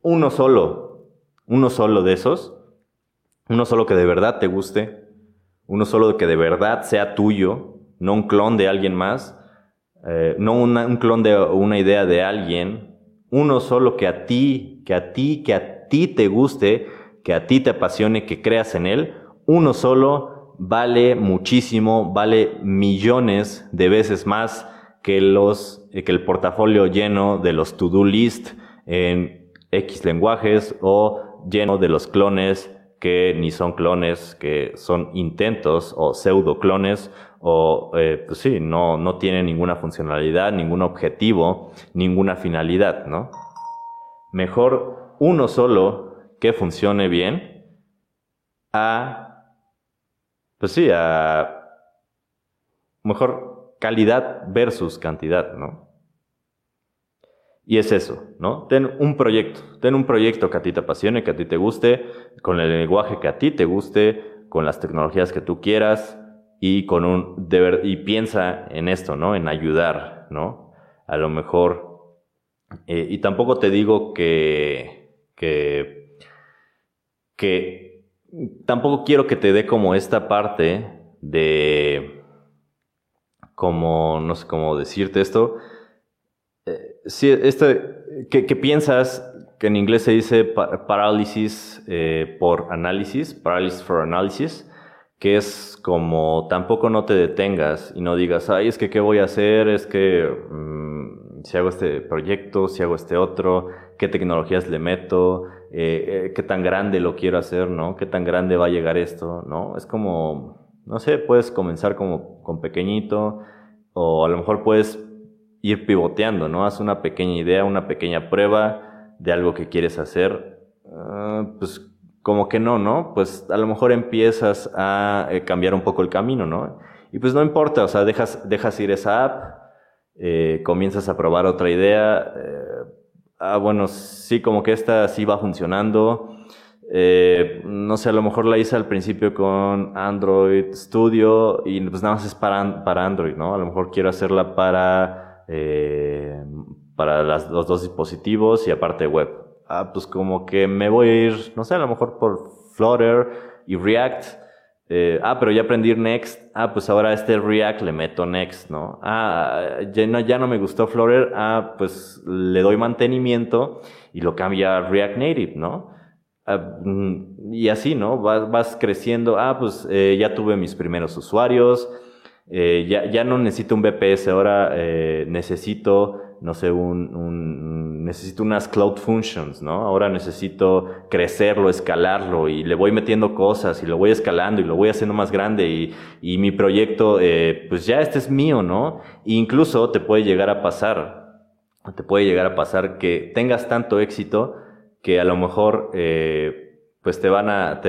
Uno solo, uno solo de esos, uno solo que de verdad te guste, uno solo que de verdad sea tuyo, no un clon de alguien más, eh, no un clon de una idea de alguien, uno solo que a ti, que a ti, que a ti te guste, que a ti te apasione, que creas en él, uno solo vale muchísimo, vale millones de veces más que, los, que el portafolio lleno de los to-do list en X lenguajes o lleno de los clones que ni son clones, que son intentos o pseudo clones o, eh, pues sí, no, no tienen ninguna funcionalidad, ningún objetivo, ninguna finalidad, ¿no? Mejor uno solo que funcione bien a pues sí, a mejor calidad versus cantidad, ¿no? Y es eso, ¿no? Ten un proyecto, ten un proyecto que a ti te apasione, que a ti te guste, con el lenguaje que a ti te guste, con las tecnologías que tú quieras y con un deber, y piensa en esto, ¿no? En ayudar, ¿no? A lo mejor, eh, y tampoco te digo que, que, que tampoco quiero que te dé como esta parte de, como, no sé cómo decirte esto, eh, si esto que, piensas que en inglés se dice parálisis eh, por análisis, parálisis for analysis, que es como tampoco no te detengas y no digas, ay, es que qué voy a hacer, es que mm, si hago este proyecto, si hago este otro, qué tecnologías le meto, eh, eh, qué tan grande lo quiero hacer, ¿no? Qué tan grande va a llegar esto, ¿no? Es como, no sé, puedes comenzar como con pequeñito o a lo mejor puedes ir pivoteando, ¿no? Haz una pequeña idea, una pequeña prueba de algo que quieres hacer, ah, pues como que no, ¿no? Pues a lo mejor empiezas a eh, cambiar un poco el camino, ¿no? Y pues no importa, o sea, dejas, dejas ir esa app, comienzas a probar otra idea, ah, bueno, sí, como que esta sí va funcionando. Eh, no sé, a lo mejor la hice al principio con Android Studio y pues nada más es para, para Android, ¿no? A lo mejor quiero hacerla para, eh, para los dos dispositivos y aparte web. Ah, pues como que me voy a ir, no sé, a lo mejor por Flutter y React eh, ah, pero ya aprendí Next. Ah, pues ahora este React le meto Next, ¿no? Ah, ya no, me gustó Flutter. Ah, pues le doy mantenimiento y lo cambia a React Native, ¿no? Ah, mm, y así, ¿no? Vas, creciendo. Ah, pues eh, ya tuve mis primeros usuarios. Eh, ya, ya no necesito un BPS, ahora necesito no sé, un, necesito unas cloud functions, ¿no? Ahora necesito crecerlo, escalarlo y le voy metiendo cosas y lo voy escalando y lo voy haciendo más grande y, y mi proyecto, eh, pues ya este es mío, ¿no? E incluso te puede llegar a pasar te puede llegar a pasar que tengas tanto éxito que a lo mejor eh, pues te van a,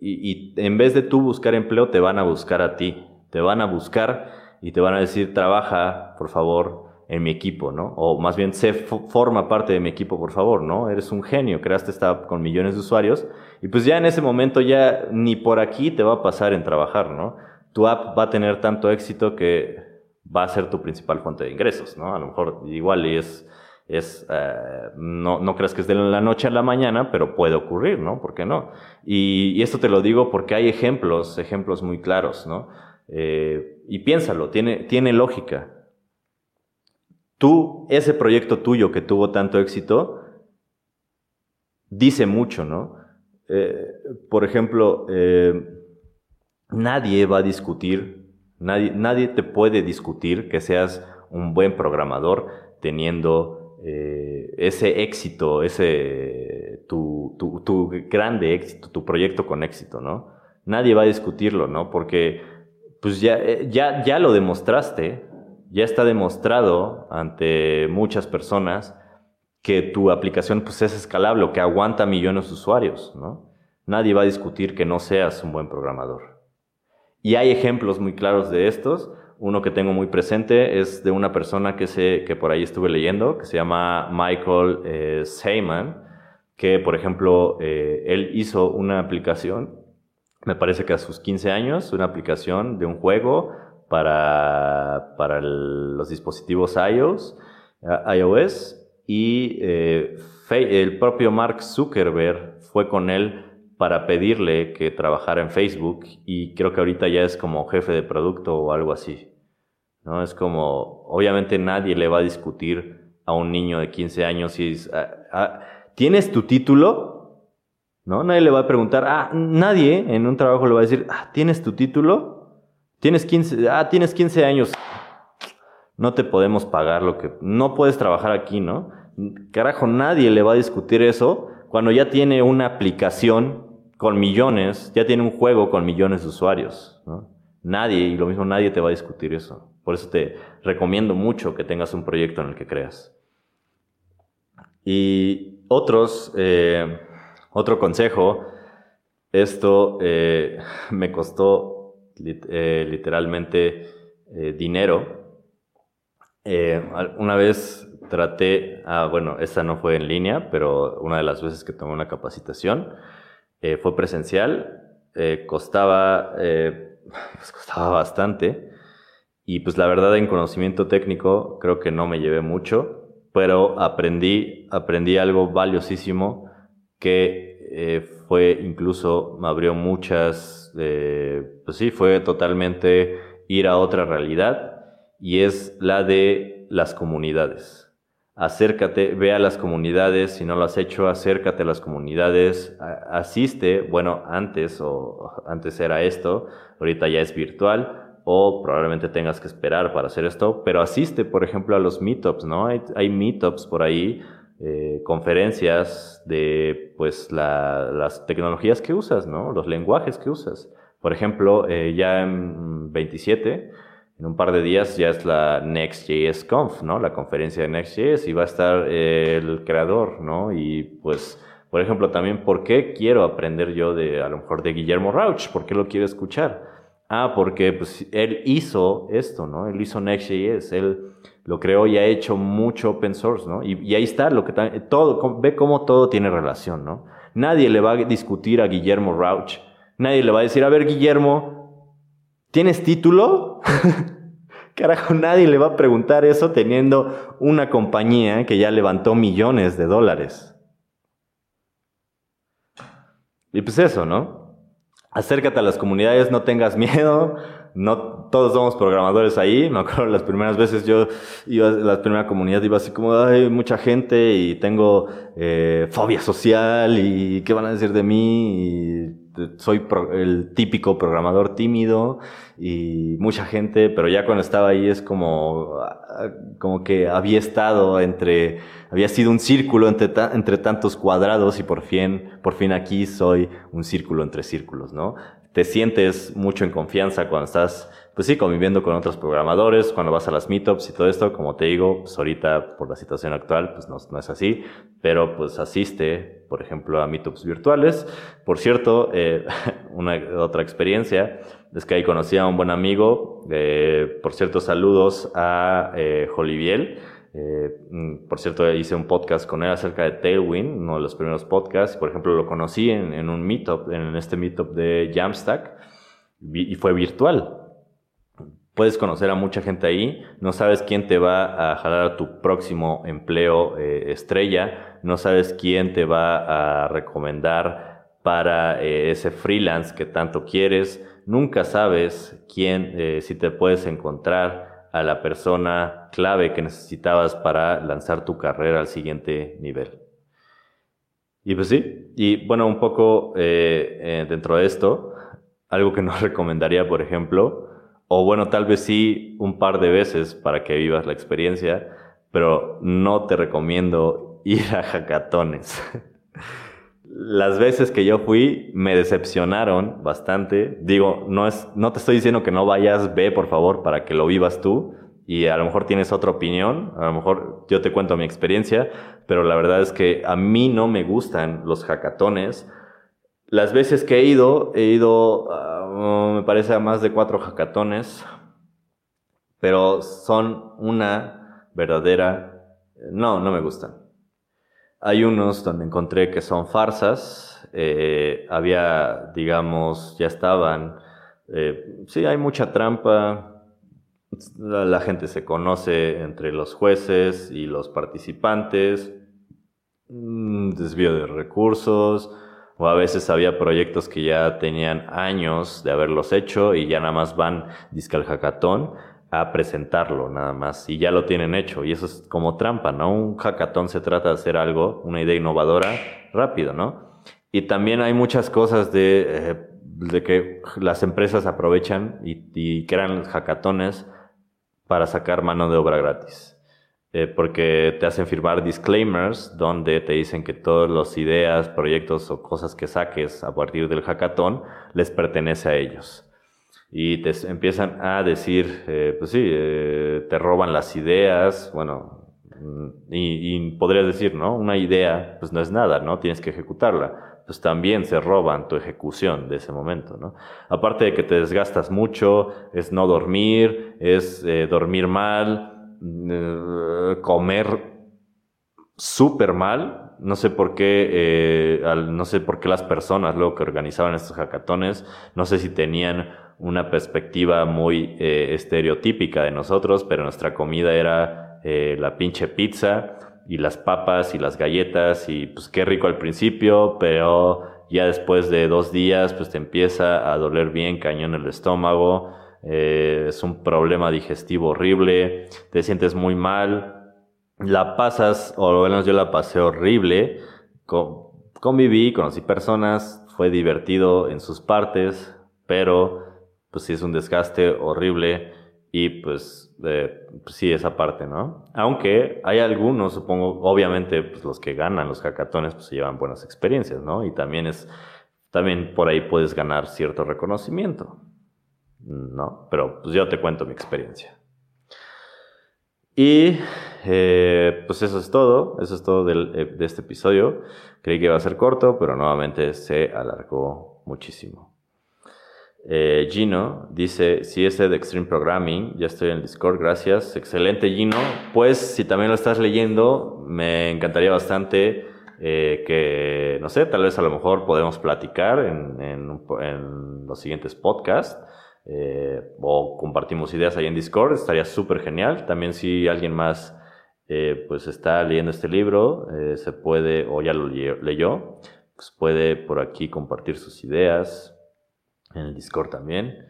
y, en vez de tú buscar empleo, te van a buscar a ti, te van a buscar y te van a decir, trabaja, por favor, en mi equipo, ¿no? O más bien, se forma parte de mi equipo, por favor, ¿no? Eres un genio, creaste esta con millones de usuarios y pues ya en ese momento ya ni por aquí te va a pasar en trabajar, ¿no? Tu app va a tener tanto éxito que va a ser tu principal fuente de ingresos, ¿no? A lo mejor igual es, es eh, no, no creas que es de la noche a la mañana, pero puede ocurrir, ¿no? ¿Por qué no? Y, esto te lo digo porque hay ejemplos, ejemplos muy claros, ¿no? Eh, y piénsalo, tiene, tiene lógica. Tú, ese proyecto tuyo que tuvo tanto éxito, dice mucho, ¿no? Eh, por ejemplo, nadie va a discutir Nadie, te puede discutir que seas un buen programador teniendo eh, ese éxito, ese tu, tu, grande éxito, tu proyecto con éxito, ¿no? Nadie va a discutirlo, ¿no? Porque pues ya, eh, ya, ya lo demostraste, ya está demostrado ante muchas personas que tu aplicación pues, es escalable, que aguanta millones de usuarios, ¿no? Nadie va a discutir que no seas un buen programador. Y hay ejemplos muy claros de estos. Uno que tengo muy presente es de una persona que, sé, que por ahí estuve leyendo, que se llama Michael eh, que por ejemplo, eh, él hizo una aplicación, me parece que a sus 15 años, una aplicación de un juego para, para los dispositivos iOS, iOS y eh, el propio Mark Zuckerberg fue con él para pedirle que trabajara en Facebook y creo que ahorita ya es como jefe de producto o algo así. ¿no? Es como, obviamente nadie le va a discutir a un niño de 15 años si ah, ah, ¿tienes tu título? ¿No? Nadie le va a preguntar, ah, nadie en un trabajo le va a decir, ah, ¿tienes tu título? Tienes 15, ah, tienes 15 años. No te podemos pagar lo que, no puedes trabajar aquí, ¿no? Carajo, nadie le va a discutir eso cuando ya tiene una aplicación con millones, ya tiene un juego con millones de usuarios. Nadie, y lo mismo nadie te va a discutir eso. Por eso te recomiendo mucho que tengas un proyecto en el que creas. Y otros, eh, otro consejo, esto eh, me costó eh, literalmente dinero. una vez traté, ah, bueno, esta no fue en línea, pero una de las veces que tomé una capacitación, eh, fue presencial, eh, costaba, eh, pues costaba bastante y pues la verdad en conocimiento técnico creo que no me llevé mucho, pero aprendí, aprendí algo valiosísimo que fue incluso, me abrió muchas, pues sí, fue totalmente ir a otra realidad y es la de las comunidades acércate, ve a las comunidades, si no lo has hecho, acércate a las comunidades, asiste, bueno, antes o antes era esto, ahorita ya es virtual o probablemente tengas que esperar para hacer esto, pero asiste, por ejemplo, a los meetups, ¿no? Hay, meetups por ahí, eh, conferencias de, pues, las tecnologías que usas, ¿no? Los lenguajes que usas. Por ejemplo, eh, ya en 27 en un par de días ya es la Next.js Conf, ¿no? La conferencia de Next.js y va a estar el creador, ¿no? Y pues, por ejemplo, también, ¿por qué quiero aprender yo de, a lo mejor, de Guillermo Rauch? ¿Por qué lo quiero escuchar? Ah, porque pues él hizo esto, ¿no? Él hizo Next.js, él lo creó y ha hecho mucho open source, ¿no? Y, ahí está, lo que todo, ve cómo todo tiene relación, ¿no? Nadie le va a discutir a Guillermo Rauch, nadie le va a decir, a ver, Guillermo, ¿Tienes título? Carajo, nadie le va a preguntar eso teniendo una compañía que ya levantó millones de dólares. Y pues eso, ¿no? Acércate a las comunidades, no tengas miedo. No todos somos programadores ahí. Me acuerdo las primeras veces yo iba la primera comunidad, iba así como, hay mucha gente y tengo eh, fobia social y qué van a decir de mí. Y soy el típico programador tímido y mucha gente, pero ya cuando estaba ahí es como, como que había estado entre, había sido un círculo entre, entre tantos cuadrados y por fin, por fin aquí soy un círculo entre círculos, ¿no? Te sientes mucho en confianza cuando estás pues sí, conviviendo con otros programadores, cuando vas a las meetups y todo esto, como te digo, pues ahorita por la situación actual, pues no, no es así, pero pues asiste, por ejemplo, a meetups virtuales. Por cierto, eh, una otra experiencia es que ahí conocí a un buen amigo, eh, por cierto, saludos a eh, Joliviel. Eh, mm, por cierto, hice un podcast con él acerca de Tailwind, uno de los primeros podcasts. Por ejemplo, lo conocí en, un meetup, en este meetup de Jamstack, y fue virtual puedes conocer a mucha gente ahí, no sabes quién te va a jalar a tu próximo empleo eh, estrella, no sabes quién te va a recomendar para eh, ese freelance que tanto quieres, nunca sabes quién, si te puedes encontrar a la persona clave que necesitabas para lanzar tu carrera al siguiente nivel. Y pues sí, y bueno, un poco dentro de esto, algo que nos recomendaría, por ejemplo, o bueno, tal vez sí un par de veces para que vivas la experiencia, pero no te recomiendo ir a hackatones. Las veces que yo fui me decepcionaron bastante. Digo, no, es, no te estoy diciendo que no vayas, ve por favor para que lo vivas tú y a lo mejor tienes otra opinión, a lo mejor yo te cuento mi experiencia, pero la verdad es que a mí no me gustan los hackatones. Las veces que he ido, he ido me parece a más de cuatro hackatones, pero son una verdadera... No, no me gustan. Hay unos donde encontré que son farsas, eh, había, digamos, ya estaban, eh, sí, hay mucha trampa, la, gente se conoce entre los jueces y los participantes, mm, desvío de recursos, o a veces había proyectos que ya tenían años de haberlos hecho y ya nada más van, disque hackathon, a presentarlo nada más y ya lo tienen hecho y eso es como trampa, ¿no? Un hackathon se trata de hacer algo, una idea innovadora rápido, ¿no? Y también hay muchas cosas de, eh, de que las empresas aprovechan y, y crean hackatones para sacar mano de obra gratis. Eh, porque te hacen firmar disclaimers donde te dicen que todas las ideas, proyectos o cosas que saques a partir del hackathon les pertenece a ellos. Y te empiezan a decir, eh, pues sí, eh, te roban las ideas, bueno, mm, y, y, podrías decir, ¿no? Una idea, pues no es nada, ¿no? Tienes que ejecutarla. Pues también se roban tu ejecución de ese momento, ¿no? Aparte de que te desgastas mucho, es no dormir, es dormir mal, eh, comer súper mal. No sé por qué, eh, no sé por qué las personas luego que organizaban estos hackatones, no sé si tenían una perspectiva muy eh, estereotípica de nosotros, pero nuestra comida era la pinche pizza y las papas y las galletas y pues qué rico al principio, pero ya después de dos días pues te empieza a doler bien cañón el estómago, eh, es un problema digestivo horrible, te sientes muy mal, la pasas, o al menos yo la pasé horrible, conviví, conocí personas, fue divertido en sus partes, pero pues sí es un desgaste horrible y pues, pues sí esa parte, ¿no? Aunque hay algunos, supongo, obviamente pues los que ganan los hackatones pues se llevan buenas experiencias, ¿no? Y también es, también por ahí puedes ganar cierto reconocimiento. ¿no? Pero pues yo te cuento mi experiencia. Y eh, pues eso es todo, eso es todo eh, de este episodio. Creí que iba a ser corto, pero nuevamente se alargó muchísimo. Eh, Gino dice, si ese de Extreme Programming, ya estoy en Discord, gracias. Excelente Gino. Pues si también lo estás leyendo, me encantaría bastante que, no sé, tal vez a lo mejor podemos platicar en, en los siguientes podcasts. Eh, o compartimos ideas ahí en Discord, estaría súper genial. También si alguien más eh, pues está leyendo este libro, eh, se puede, o ya lo leyó, pues puede por aquí compartir sus ideas en el Discord también.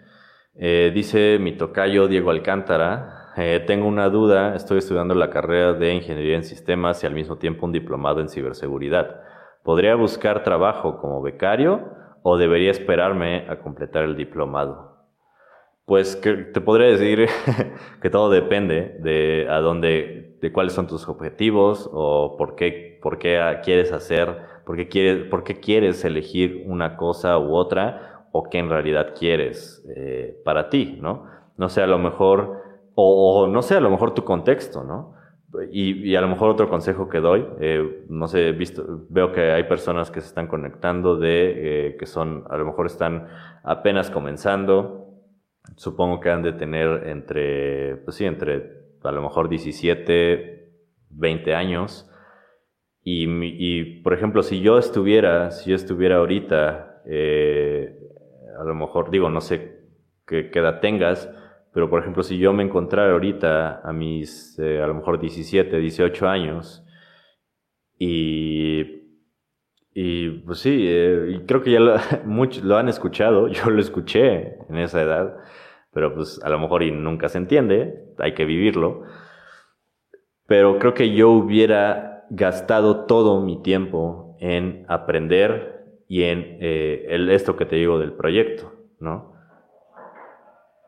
dice mi tocayo Diego Alcántara, tengo una duda, estoy estudiando la carrera de Ingeniería en Sistemas y al mismo tiempo un diplomado en ciberseguridad. ¿Podría buscar trabajo como becario o debería esperarme a completar el diplomado? Pues te podría decir que todo depende de a dónde, de cuáles son tus objetivos o por qué, por qué quieres hacer, por qué quieres, por qué quieres elegir una cosa u otra o qué en realidad quieres eh, para ti, ¿no? no sé, a lo mejor, o, no sé, a lo mejor tu contexto, ¿no? Y, a lo mejor otro consejo que doy, eh, no sé, visto, veo que hay personas que se están conectando de, eh, que son, a lo mejor están apenas comenzando, supongo que han de tener entre, pues sí, entre a lo mejor 17, 20 años. Y, y por ejemplo, si yo estuviera, si yo estuviera ahorita, eh, a lo mejor digo, no sé qué, edad tengas, pero por ejemplo, si yo me encontrara ahorita a mis, eh, a lo mejor 17, 18 años, y, y pues sí, eh, creo que ya lo, muchos lo han escuchado, yo lo escuché en esa edad, pero pues a lo mejor y nunca se entiende, hay que vivirlo. Pero creo que yo hubiera gastado todo mi tiempo en aprender y en eh, el, esto que te digo del proyecto, ¿no?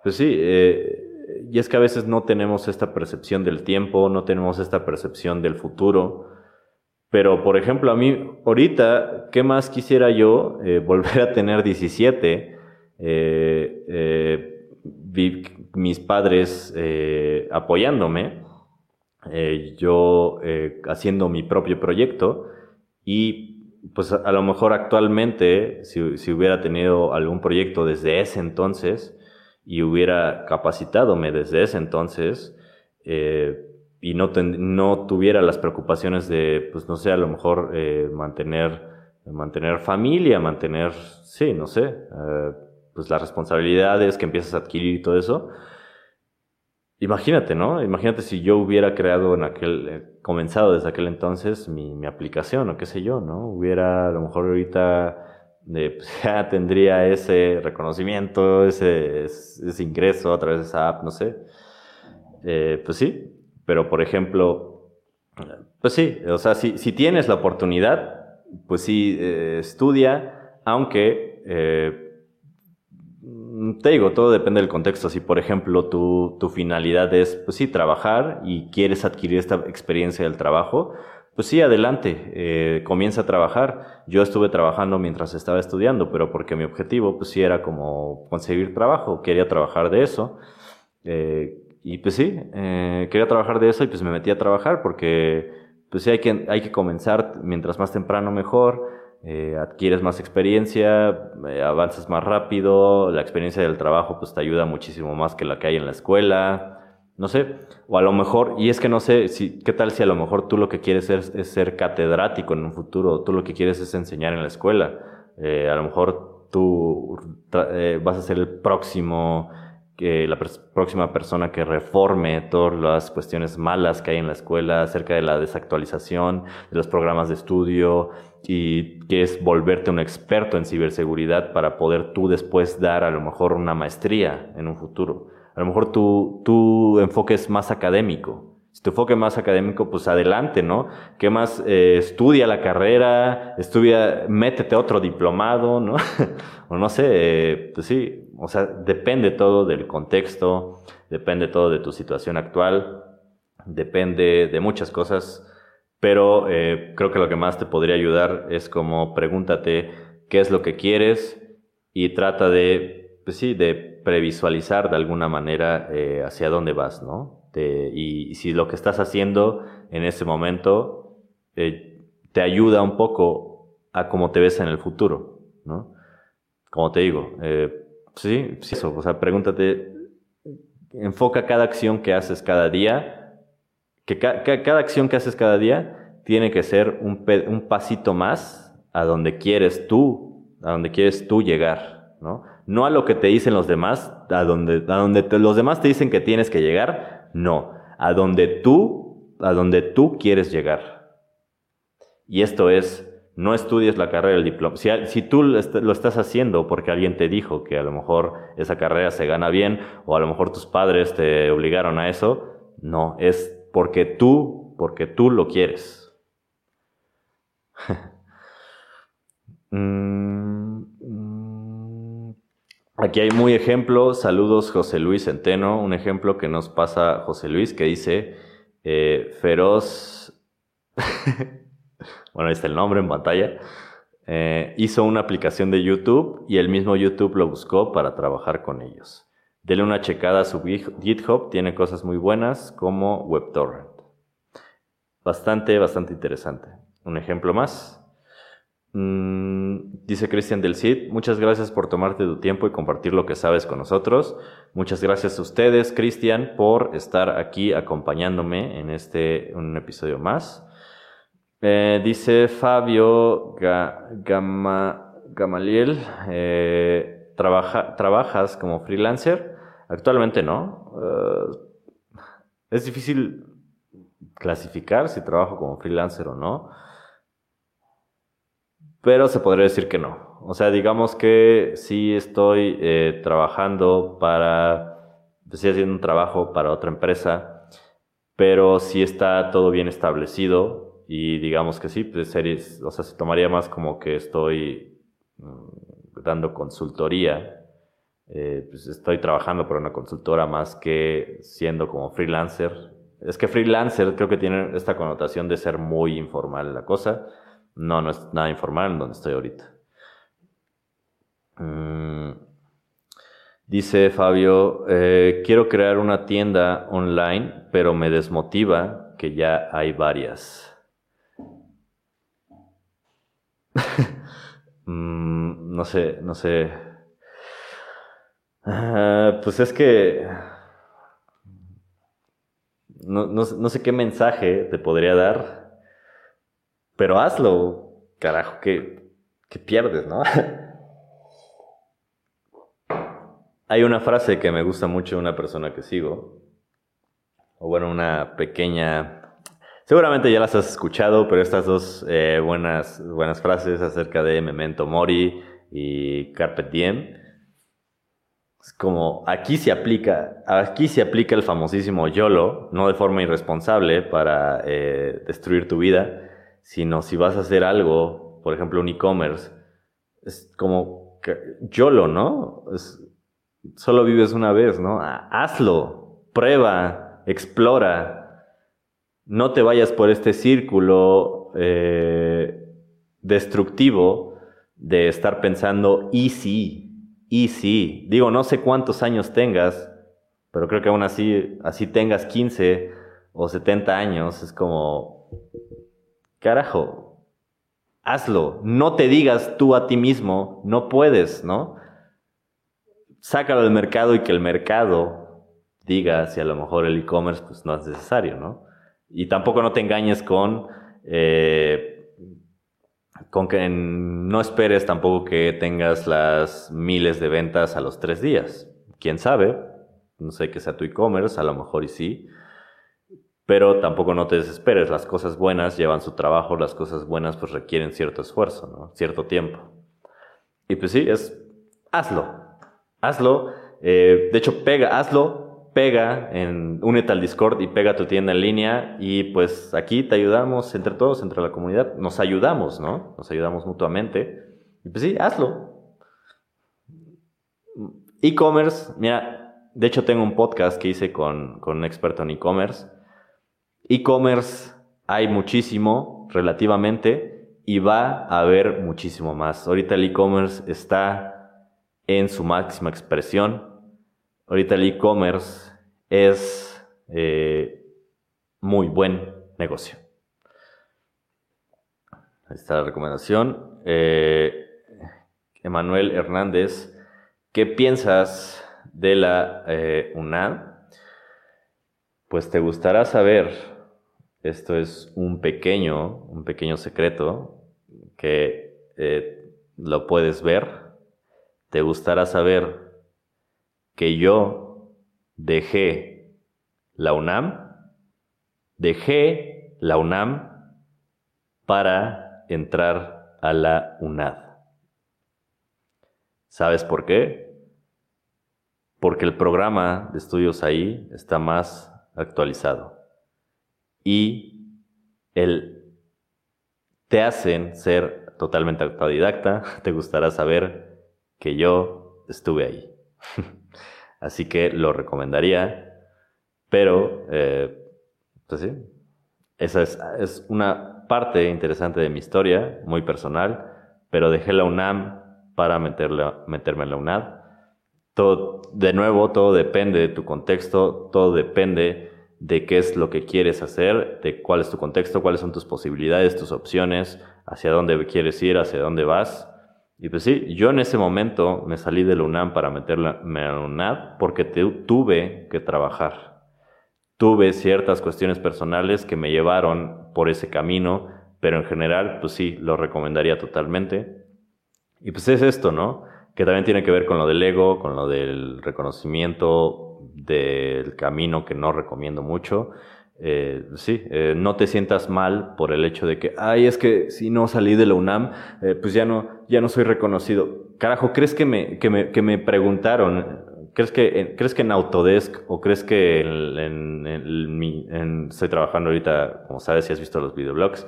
Pues sí, eh, y es que a veces no tenemos esta percepción del tiempo, no tenemos esta percepción del futuro. Pero, por ejemplo, a mí, ahorita, ¿qué más quisiera yo? Eh, volver a tener 17, vi mis padres apoyándome, yo haciendo mi propio proyecto y pues a, lo mejor actualmente si, si, hubiera tenido algún proyecto desde ese entonces y hubiera capacitadome desde ese entonces y no, no tuviera las preocupaciones de, pues no sé, a lo mejor mantener, mantener familia, mantener, sí, no sé pues las responsabilidades que empiezas a adquirir y todo eso. Imagínate, ¿no? Imagínate si yo hubiera creado en aquel, eh, comenzado desde aquel entonces mi, mi, aplicación o qué sé yo, ¿no? Hubiera, a lo mejor ahorita pues, ya tendría ese reconocimiento, ese, ese, ingreso a través de esa app, no sé. Eh, pues sí, pero por ejemplo, pues sí, o sea, si, si tienes la oportunidad, pues sí, eh, estudia, aunque Mm, te digo, todo depende del contexto. Si, por ejemplo, tu, tu finalidad es, pues sí, trabajar y quieres adquirir esta experiencia del trabajo, pues sí, adelante, eh, comienza a trabajar. Yo estuve trabajando mientras estaba estudiando, pero porque mi objetivo, pues sí, era como conseguir trabajo, quería trabajar de eso. Eh, y pues sí, eh, quería trabajar de eso y pues me metí a trabajar porque, pues sí, hay que, hay que comenzar mientras más temprano mejor. Eh, adquieres más experiencia, eh, avanzas más rápido, la experiencia del trabajo pues te ayuda muchísimo más que la que hay en la escuela, no sé, o a lo mejor, y es que no sé, si, ¿qué tal si a lo mejor tú lo que quieres es, ser catedrático en un futuro, tú lo que quieres es enseñar en la escuela, eh, a lo mejor tú vas a ser el próximo la próxima persona que reforme todas las cuestiones malas que hay en la escuela acerca de la desactualización de los programas de estudio y que es volverte un experto en ciberseguridad para poder tú después dar a lo mejor una maestría en un futuro. A lo mejor tu enfoque es más académico. Si tu enfoque más académico, pues adelante, ¿no? ¿Qué más? Eh, estudia la carrera, estudia, métete otro diplomado, ¿no? o no sé, pues sí, o sea, depende todo del contexto, depende todo de tu situación actual, depende de muchas cosas, pero eh, creo que lo que más te podría ayudar es como pregúntate qué es lo que quieres y trata de, pues sí, de previsualizar de alguna manera eh, hacia dónde vas, ¿no? Y, si lo que estás haciendo en ese momento eh, te ayuda un poco a cómo te ves en el futuro, ¿no? Como te digo, Sí, sí, eso. O sea, pregúntate, enfoca cada acción que haces cada día, que cada acción que haces cada día tiene que ser un, pasito más a donde quieres tú, a donde quieres tú llegar, ¿no? No a lo que te dicen los demás, a donde, a donde los demás te dicen que tienes que llegar, no, a donde tú, a donde tú quieres llegar. Y esto es no estudies la carrera del diploma. Si, tú lo estás haciendo porque alguien te dijo que a lo mejor esa carrera se gana bien o a lo mejor tus padres te obligaron a eso, no, es porque tú, porque tú lo quieres. Mm. Aquí hay muy ejemplo, saludos José Luis Centeno, un ejemplo que nos pasa José Luis que dice, eh, feroz... bueno, ahí está el nombre en pantalla, eh, hizo una aplicación de YouTube y el mismo YouTube lo buscó para trabajar con ellos. Dele una checada a su GitHub, tiene cosas muy buenas como WebTorrent. Bastante, bastante interesante. Un ejemplo más. Mm, dice Cristian del Cid, muchas gracias por tomarte tu tiempo y compartir lo que sabes con nosotros. Muchas gracias a ustedes, Cristian, por estar aquí acompañándome en este un episodio más. Eh, dice Fabio Gamaliel, eh, ¿trabajas como freelancer? Actualmente no. Eh, es difícil clasificar si trabajo como freelancer o no pero se podría decir que no. O sea, digamos que sí estoy eh, trabajando para, estoy haciendo un trabajo para otra empresa, pero sí está todo bien establecido y digamos que sí, pues series, o sea, se tomaría más como que estoy mm, dando consultoría. Eh, pues estoy trabajando para una consultora más que siendo como freelancer. Es que freelancer creo que tiene esta connotación de ser muy informal la cosa no, no es nada informal donde estoy ahorita. Mm, dice Fabio, eh, quiero crear una tienda online, pero me desmotiva que ya hay varias. Mm, no sé, no sé. Ah, pues es que no, no sé qué mensaje te podría dar pero hazlo, carajo, que, pierdes, ¿no? Hay una frase que me gusta mucho de una persona que sigo, o bueno, una pequeña... Seguramente ya las has escuchado, pero estas dos eh, buenas, buenas frases acerca de Memento Mori y Carpet Diem, es como aquí se aplica, aquí se aplica el famosísimo YOLO, no de forma irresponsable para eh, destruir tu vida, sino si vas a hacer algo, por ejemplo, un e-commerce, es como YOLO, ¿no? solo vives una vez, ¿no? Hazlo, prueba, explora. No te vayas por este círculo eh, destructivo de estar pensando, y sí, y sí. Digo, no sé cuántos años tengas, pero creo que aún así, así tengas 15 o 70 años, es como, carajo, hazlo. No te digas tú a ti mismo, no puedes, ¿no? Sácalo del mercado y que el mercado diga si a lo mejor el e-commerce pues, no es necesario, ¿no? Y tampoco no te engañes con, eh, con que no esperes tampoco que tengas las miles de ventas a los tres días. ¿Quién sabe? No sé que sea tu e-commerce, a lo mejor y sí pero tampoco no te desesperes, las cosas buenas llevan su trabajo, las cosas buenas pues requieren cierto esfuerzo, cierto tiempo. Y pues sí, es, hazlo, hazlo, eh, de hecho pega, hazlo, pega, en, únete al Discord y pega tu tienda en línea y pues aquí te ayudamos entre todos, entre la comunidad, nos ayudamos, ¿no? Nos ayudamos mutuamente. Y pues sí, hazlo. E-commerce, mira, de hecho tengo un podcast que hice con, con un experto en e-commerce E-commerce hay muchísimo relativamente y va a haber muchísimo más. Ahorita el e-commerce está en su máxima expresión. Ahorita el e-commerce es eh, muy buen negocio. Ahí está la recomendación. Eh, Emanuel Hernández, ¿qué piensas de la eh, UNAM? Pues te gustará saber esto es un pequeño, un pequeño secreto que eh, lo puedes ver. Te gustará saber que yo dejé la UNAM, dejé la UNAM para entrar a la UNAD. ¿Sabes por qué? Porque el programa de estudios ahí está más actualizado y el, te hacen ser totalmente autodidacta, te gustará saber que yo estuve ahí. Así que lo recomendaría, pero, eh, pues sí, esa es, es, una parte interesante de mi historia, muy personal, pero dejé la UNAM para meterme en la UNAD todo, de nuevo, todo depende de tu contexto, todo depende de qué es lo que quieres hacer, de cuál es tu contexto, cuáles son tus posibilidades, tus opciones, hacia dónde quieres ir, hacia dónde vas. Y pues sí, yo en ese momento me salí de la UNAM para meterme a la UNAM porque tuve que trabajar. Tuve ciertas cuestiones personales que me llevaron por ese camino, pero en general, pues sí, lo recomendaría totalmente. Y pues es esto, ¿no? Que también tiene que ver con lo del ego, con lo del reconocimiento, del camino que no recomiendo mucho. Eh, sí, eh, no te sientas mal por el hecho de que, ay, es que si no salí de la UNAM, eh, pues ya no, ya no soy reconocido. Carajo, ¿crees que me, que me, que me preguntaron? ¿Crees que, ¿Crees que en Autodesk o crees que en, en, estoy trabajando ahorita, como sabes, si has visto los videoblogs,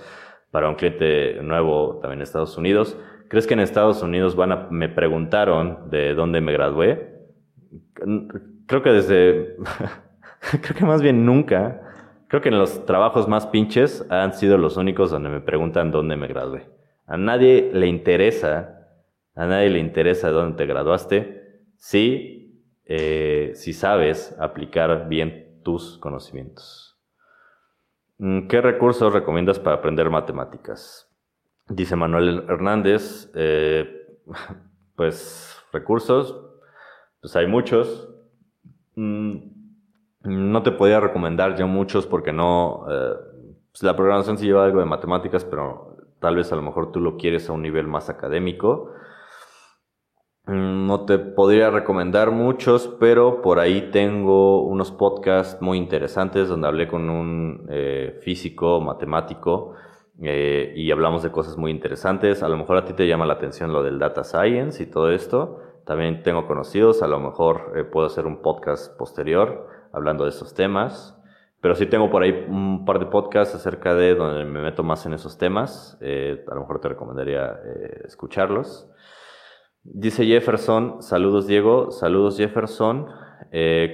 para un cliente nuevo también en Estados Unidos? ¿Crees que en Estados Unidos van a, me preguntaron de dónde me gradué? Creo que desde, creo que más bien nunca, creo que en los trabajos más pinches han sido los únicos donde me preguntan dónde me gradué. A nadie le interesa, a nadie le interesa dónde te graduaste, si, eh, si sabes aplicar bien tus conocimientos. Mm, ¿Qué recursos recomiendas para aprender matemáticas? Dice Manuel Hernández, eh, pues recursos, pues hay muchos, no te podía recomendar yo muchos porque no... Eh, pues la programación sí lleva algo de matemáticas, pero tal vez a lo mejor tú lo quieres a un nivel más académico. Mm, no te podría recomendar muchos, pero por ahí tengo unos podcasts muy interesantes donde hablé con un eh, físico, matemático, eh, y hablamos de cosas muy interesantes. A lo mejor a ti te llama la atención lo del data science y todo esto. También tengo conocidos, a lo mejor eh, puedo hacer un podcast posterior hablando de esos temas. Pero sí tengo por ahí un par de podcasts acerca de donde me meto más en esos temas. Eh, a lo mejor te recomendaría eh, escucharlos. Dice Jefferson, saludos Diego, saludos Jefferson.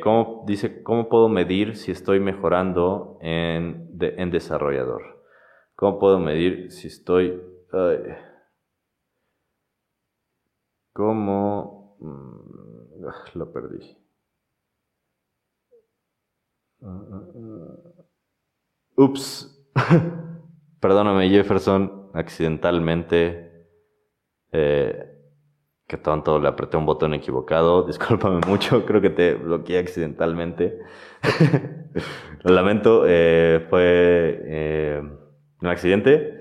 ¿cómo, dice, ¿cómo puedo medir si estoy mejorando en, en desarrollador? ¿Cómo puedo medir si estoy... ¿Cómo Mm, ah, lo perdí. Ah, ah, Ups. Perdóname, Jefferson, accidentalmente. Eh, que tonto, le apreté un botón equivocado. Discúlpame mucho, creo que te bloqueé accidentalmente. Lo lamento, eh, fue eh, un accidente.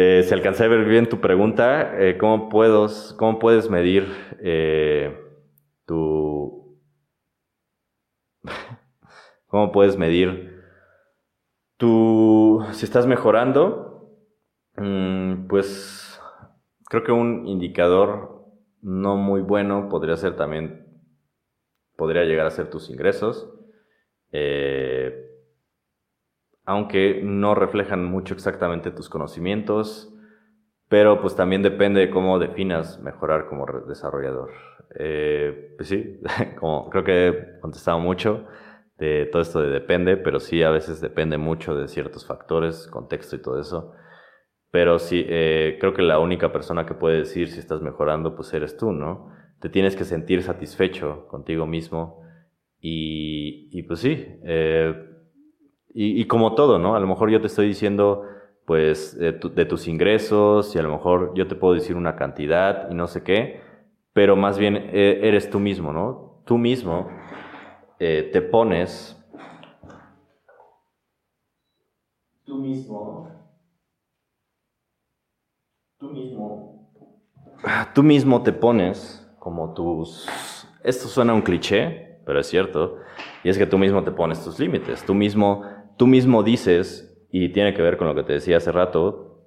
Eh, si alcancé a ver bien tu pregunta, eh, ¿cómo, ¿cómo puedes medir eh, tu... ¿Cómo puedes medir tu... si estás mejorando? Mm, pues creo que un indicador no muy bueno podría ser también, podría llegar a ser tus ingresos. Eh, aunque no reflejan mucho exactamente tus conocimientos, pero pues también depende de cómo definas mejorar como desarrollador. Eh, pues sí, como creo que he contestado mucho de todo esto de depende, pero sí a veces depende mucho de ciertos factores, contexto y todo eso. Pero sí, eh, creo que la única persona que puede decir si estás mejorando, pues eres tú, ¿no? Te tienes que sentir satisfecho contigo mismo y, y pues sí, eh, y, como todo, ¿no? A lo mejor yo te estoy diciendo, pues, de, tus ingresos y a lo mejor yo te puedo decir una cantidad y no sé qué, pero más bien eh, eres tú mismo, ¿no? Tú mismo eh, te pones... Tú mismo... Tú mismo... Tú mismo te pones como tus... Esto suena un cliché, pero es cierto. Y es que tú mismo te pones tus límites. Tú mismo tú mismo dices, y tiene que ver con lo que te decía hace rato,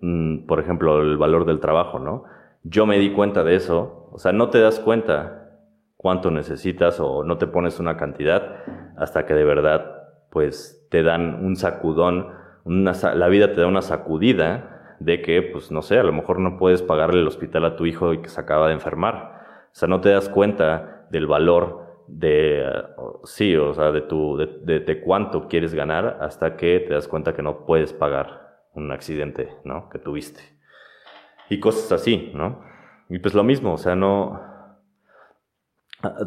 mm, por ejemplo, el valor del trabajo, ¿no? Yo me di cuenta de eso, o sea, no te das cuenta cuánto necesitas o no te pones una cantidad hasta que de verdad, pues, te dan un sacudón, la vida te da una sacudida de que, pues, no sé, a lo mejor no puedes pagarle el hospital a tu hijo que se acaba de enfermar. O sea, no te das cuenta del valor de, sí, o sea, de, tu, de, de, cuánto quieres ganar hasta que te das cuenta que no puedes pagar un accidente, ¿no? Que tuviste. Y cosas así, ¿no? Y pues lo mismo, o sea, no...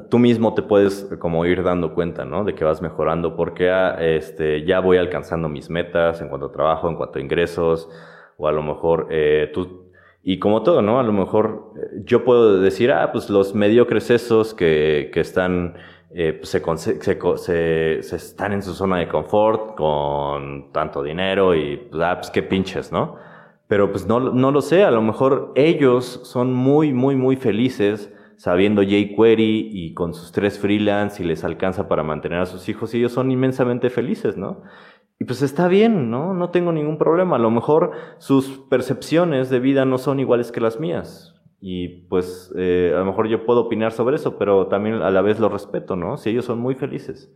tú mismo te puedes como ir dando cuenta, ¿no? De que vas mejorando porque ah, este, ya voy alcanzando mis metas en cuanto a trabajo, en cuanto a ingresos, o a lo mejor eh, tú, y como todo, ¿no? A lo mejor eh, yo puedo decir, ah, pues los mediocres esos que, que están, eh, pues se, se, se, están en su zona de confort con tanto dinero y, pues, ah, pues qué pinches, ¿no? Pero pues no, no lo sé, a lo mejor ellos son muy, muy, muy felices sabiendo jQuery y con sus tres freelance y les alcanza para mantener a sus hijos y ellos son inmensamente felices, ¿no? Y pues está bien, ¿no? No tengo ningún problema. A lo mejor sus percepciones de vida no son iguales que las mías. Y pues eh, a lo mejor yo puedo opinar sobre eso, pero también a la vez lo respeto, ¿no? Si ellos son muy felices.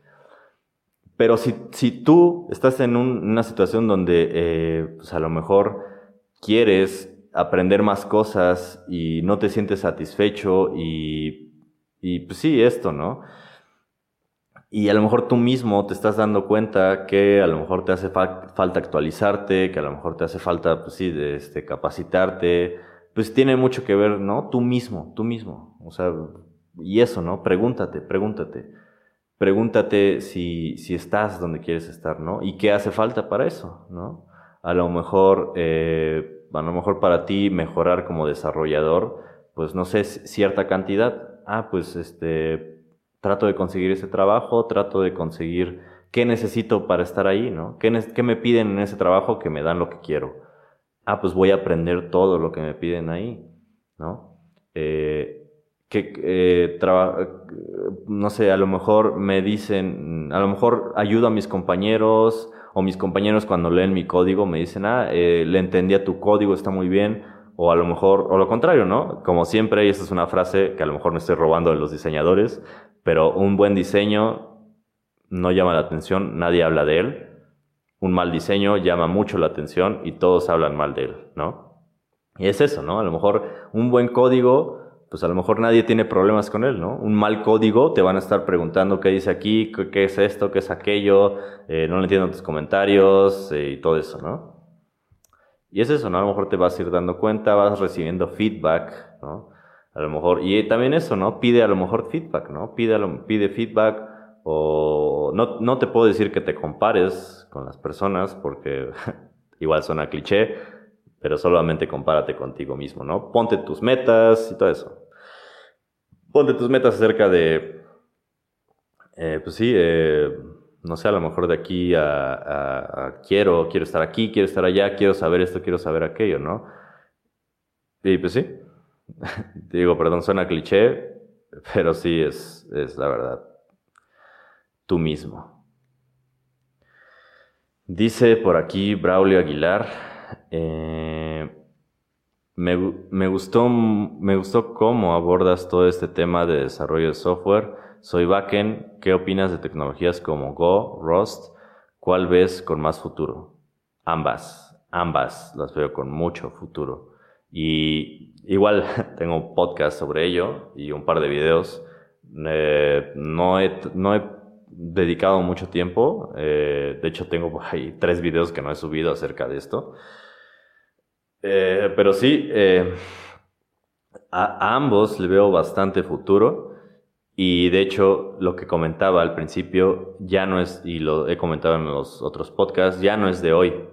Pero si, si tú estás en una situación donde eh, pues a lo mejor quieres aprender más cosas y no te sientes satisfecho y, y pues sí, esto, ¿no? Y a lo mejor tú mismo te estás dando cuenta que a lo mejor te hace falta actualizarte, que a lo mejor te hace falta, pues sí, de, este, capacitarte. Pues tiene mucho que ver, ¿no? Tú mismo, tú mismo. O sea, y eso, ¿no? Pregúntate, pregúntate. Pregúntate si, si estás donde quieres estar, ¿no? Y qué hace falta para eso, ¿no? A lo mejor eh, a lo mejor para ti mejorar como desarrollador, pues no sé, cierta cantidad. Ah, pues este, trato de conseguir ese trabajo, trato de conseguir qué necesito para estar ahí, ¿no? ¿Qué, me piden en ese trabajo que me dan lo que quiero? Ah, pues voy a aprender todo lo que me piden ahí, ¿no? Eh, que eh, no sé, a lo mejor me dicen, a lo mejor ayudo a mis compañeros o mis compañeros cuando leen mi código me dicen, ah, eh, le entendía tu código, está muy bien, o a lo mejor, o lo contrario, ¿no? Como siempre, y esta es una frase que a lo mejor me estoy robando de los diseñadores, pero un buen diseño no llama la atención, nadie habla de él. Un mal diseño llama mucho la atención y todos hablan mal de él, ¿no? Y es eso, ¿no? A lo mejor un buen código pues a lo mejor nadie tiene problemas con él, ¿no? Un mal código, te van a estar preguntando qué dice aquí, qué, es esto, qué es aquello, eh, no le entiendo tus comentarios eh, y todo eso, ¿no? Y es eso, ¿no? A lo mejor te vas a ir dando cuenta, vas recibiendo feedback, ¿no? A lo mejor, y también eso, ¿no? Pide a lo mejor feedback, ¿no? Pide, pide feedback o no, no te puedo decir que te compares con las personas porque igual suena cliché, pero solamente compárate contigo mismo, ¿no? Ponte tus metas y todo eso ponte tus metas acerca de, eh, pues sí, eh, no sé, a lo mejor de aquí a, quiero, quiero estar aquí, quiero estar allá, quiero saber esto, quiero saber aquello, ¿no? Y pues sí, digo, perdón, suena cliché, pero sí es, es la verdad, tú mismo. Dice por aquí Braulio Aguilar, eh, me, me, gustó, me gustó cómo abordas todo este tema de desarrollo de software. Soy backend. ¿Qué opinas de tecnologías como Go, Rust? ¿Cuál ves con más futuro? Ambas, ambas las veo con mucho futuro. Y igual tengo un podcast sobre ello y un par de videos. Eh, no, he, no he dedicado mucho tiempo. Eh, de hecho, tengo ahí tres videos que no he subido acerca de esto. Eh, pero sí, eh, a, ambos le veo bastante futuro. Y de hecho, lo que comentaba al principio ya no es, y lo he comentado en los otros podcasts, ya no es de hoy,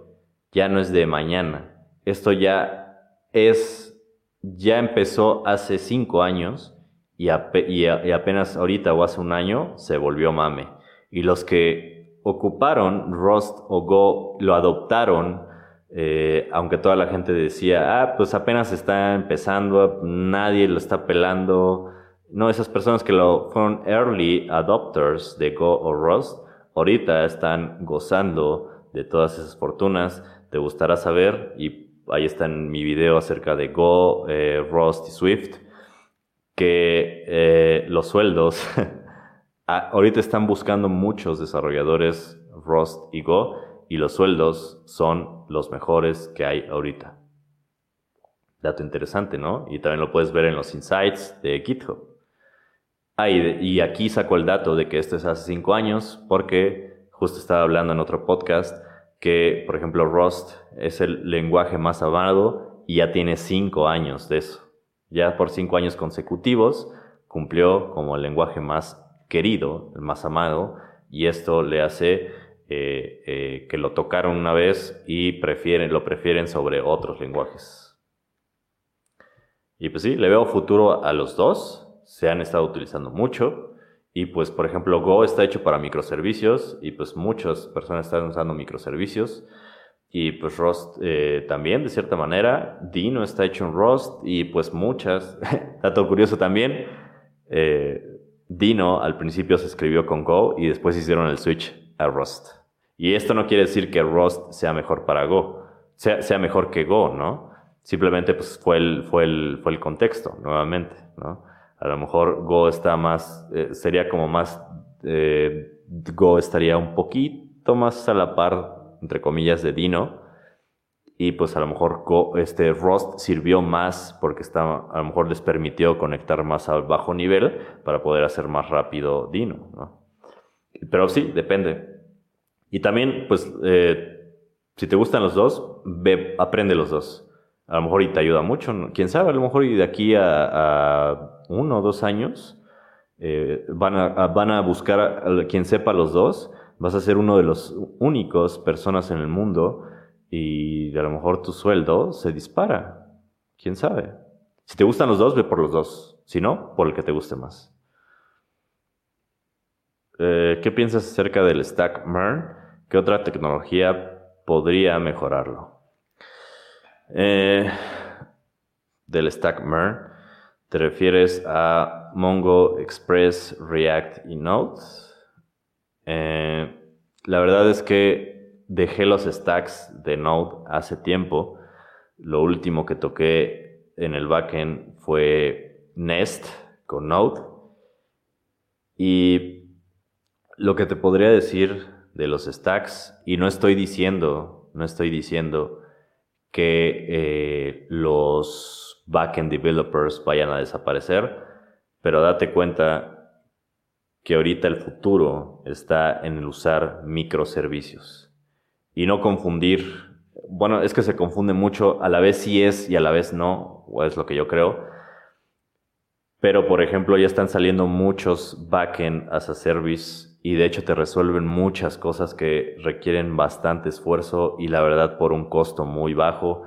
ya no es de mañana. Esto ya es, ya empezó hace cinco años y, y apenas ahorita o hace un año se volvió mame. Y los que ocuparon Rust o Go lo adoptaron eh, aunque toda la gente decía, ah, pues apenas está empezando, nadie lo está pelando. No, esas personas que lo fueron early adopters de Go o Rust, ahorita están gozando de todas esas fortunas. Te gustará saber, y ahí está en mi video acerca de Go, eh, Rust y Swift, que eh, los sueldos, ahorita están buscando muchos desarrolladores Rust y Go y los sueldos son los mejores que hay ahorita. Dato interesante, ¿no? Y también lo puedes ver en los insights de GitHub. Y, aquí saco el dato de que esto es hace cinco años porque justo estaba hablando en otro podcast que, por ejemplo, Rust es el lenguaje más amado y ya tiene cinco años de eso. Ya por cinco años consecutivos, cumplió como el lenguaje más querido, el más amado, y esto le hace eh, eh, que lo tocaron una vez y prefieren, lo prefieren sobre otros lenguajes. Y pues sí, le veo futuro a los dos, se han estado utilizando mucho, y pues por ejemplo Go está hecho para microservicios, y pues muchas personas están usando microservicios, y pues Rust eh, también, de cierta manera. Dino está hecho en Rust y pues muchas. Dato curioso también, eh, Dino al principio se escribió con Go y después hicieron el switch a Rust. Y esto no quiere decir que Rust sea mejor para Go, sea, sea mejor que Go, ¿no? Simplemente pues fue el, fue el, fue el contexto, nuevamente, ¿no? A lo mejor Go está más, eh, sería como más, Go estaría un poquito más a la par entre comillas, de Dino. Y pues a lo mejor este Rust sirvió más porque está, a lo mejor les permitió conectar más al bajo nivel para poder hacer más rápido Dino. ¿no? Pero sí, depende. Y también, pues, eh, si te gustan los dos, ve, aprende los dos. A lo mejor y te ayuda mucho. Quién sabe, a lo mejor y de aquí a, uno o dos años eh, van, a, van a buscar a quien sepa los dos vas a ser uno de los únicos personas en el mundo y a lo mejor tu sueldo se dispara. ¿Quién sabe? Si te gustan los dos, ve por los dos. Si no, por el que te guste más. Eh, ¿Qué piensas acerca del Stack MERN? ¿Qué otra tecnología podría mejorarlo? Eh, del Stack MERN, ¿te refieres a Mongo, Express, React y Node? Eh, la verdad es que dejé los stacks de Node hace tiempo. Lo último que toqué en el backend fue Nest con Node. Y lo que te podría decir de los stacks, y no estoy diciendo, no estoy diciendo que eh, los backend developers vayan a desaparecer, pero date cuenta que ahorita el futuro está en el usar microservicios. Y no confundir, bueno, es que se confunde mucho, a la vez sí es y a la vez no, o es lo que yo creo. Pero, por ejemplo, ya están saliendo muchos backend as a service y de hecho te resuelven muchas cosas que requieren bastante esfuerzo y la verdad por un costo muy bajo.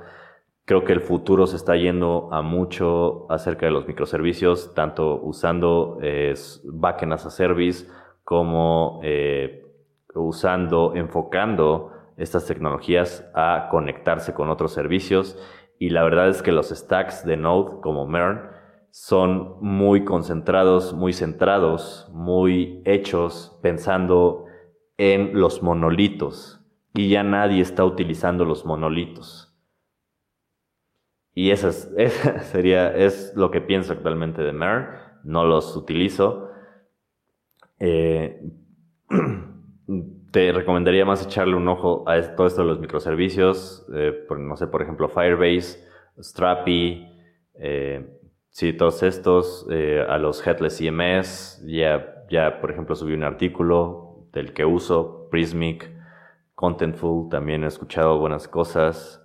Creo que el futuro se está yendo a mucho acerca de los microservicios, tanto usando eh, backend as a service como eh, usando, enfocando estas tecnologías a conectarse con otros servicios. Y la verdad es que los stacks de Node como MERN son muy concentrados, muy centrados, muy hechos pensando en los monolitos. Y ya nadie está utilizando los monolitos. Y eso es, sería, es lo que pienso actualmente de MER. No los utilizo. Eh, te recomendaría más echarle un ojo a todo esto de los microservicios. Eh, no sé, por ejemplo, Firebase, Strapi, eh, sí, todos estos, a los Headless CMS. Ya, ya, por ejemplo, subí un artículo del que uso, Prismic, Contentful, también he escuchado buenas cosas.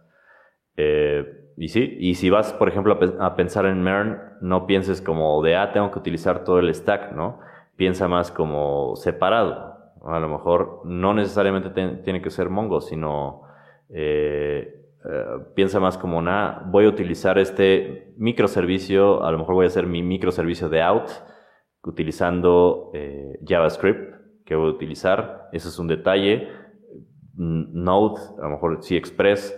Eh, y sí, y si vas, por ejemplo, a, pensar en MERN, no pienses como de, ah, tengo que utilizar todo el stack, ¿no? Piensa más como separado. A lo mejor no necesariamente tiene que ser Mongo, sino eh, eh, piensa más como, nada, voy a utilizar este microservicio, a lo mejor voy a hacer mi microservicio de out utilizando eh, JavaScript que voy a utilizar. Ese es un detalle. Node, a lo mejor sí Express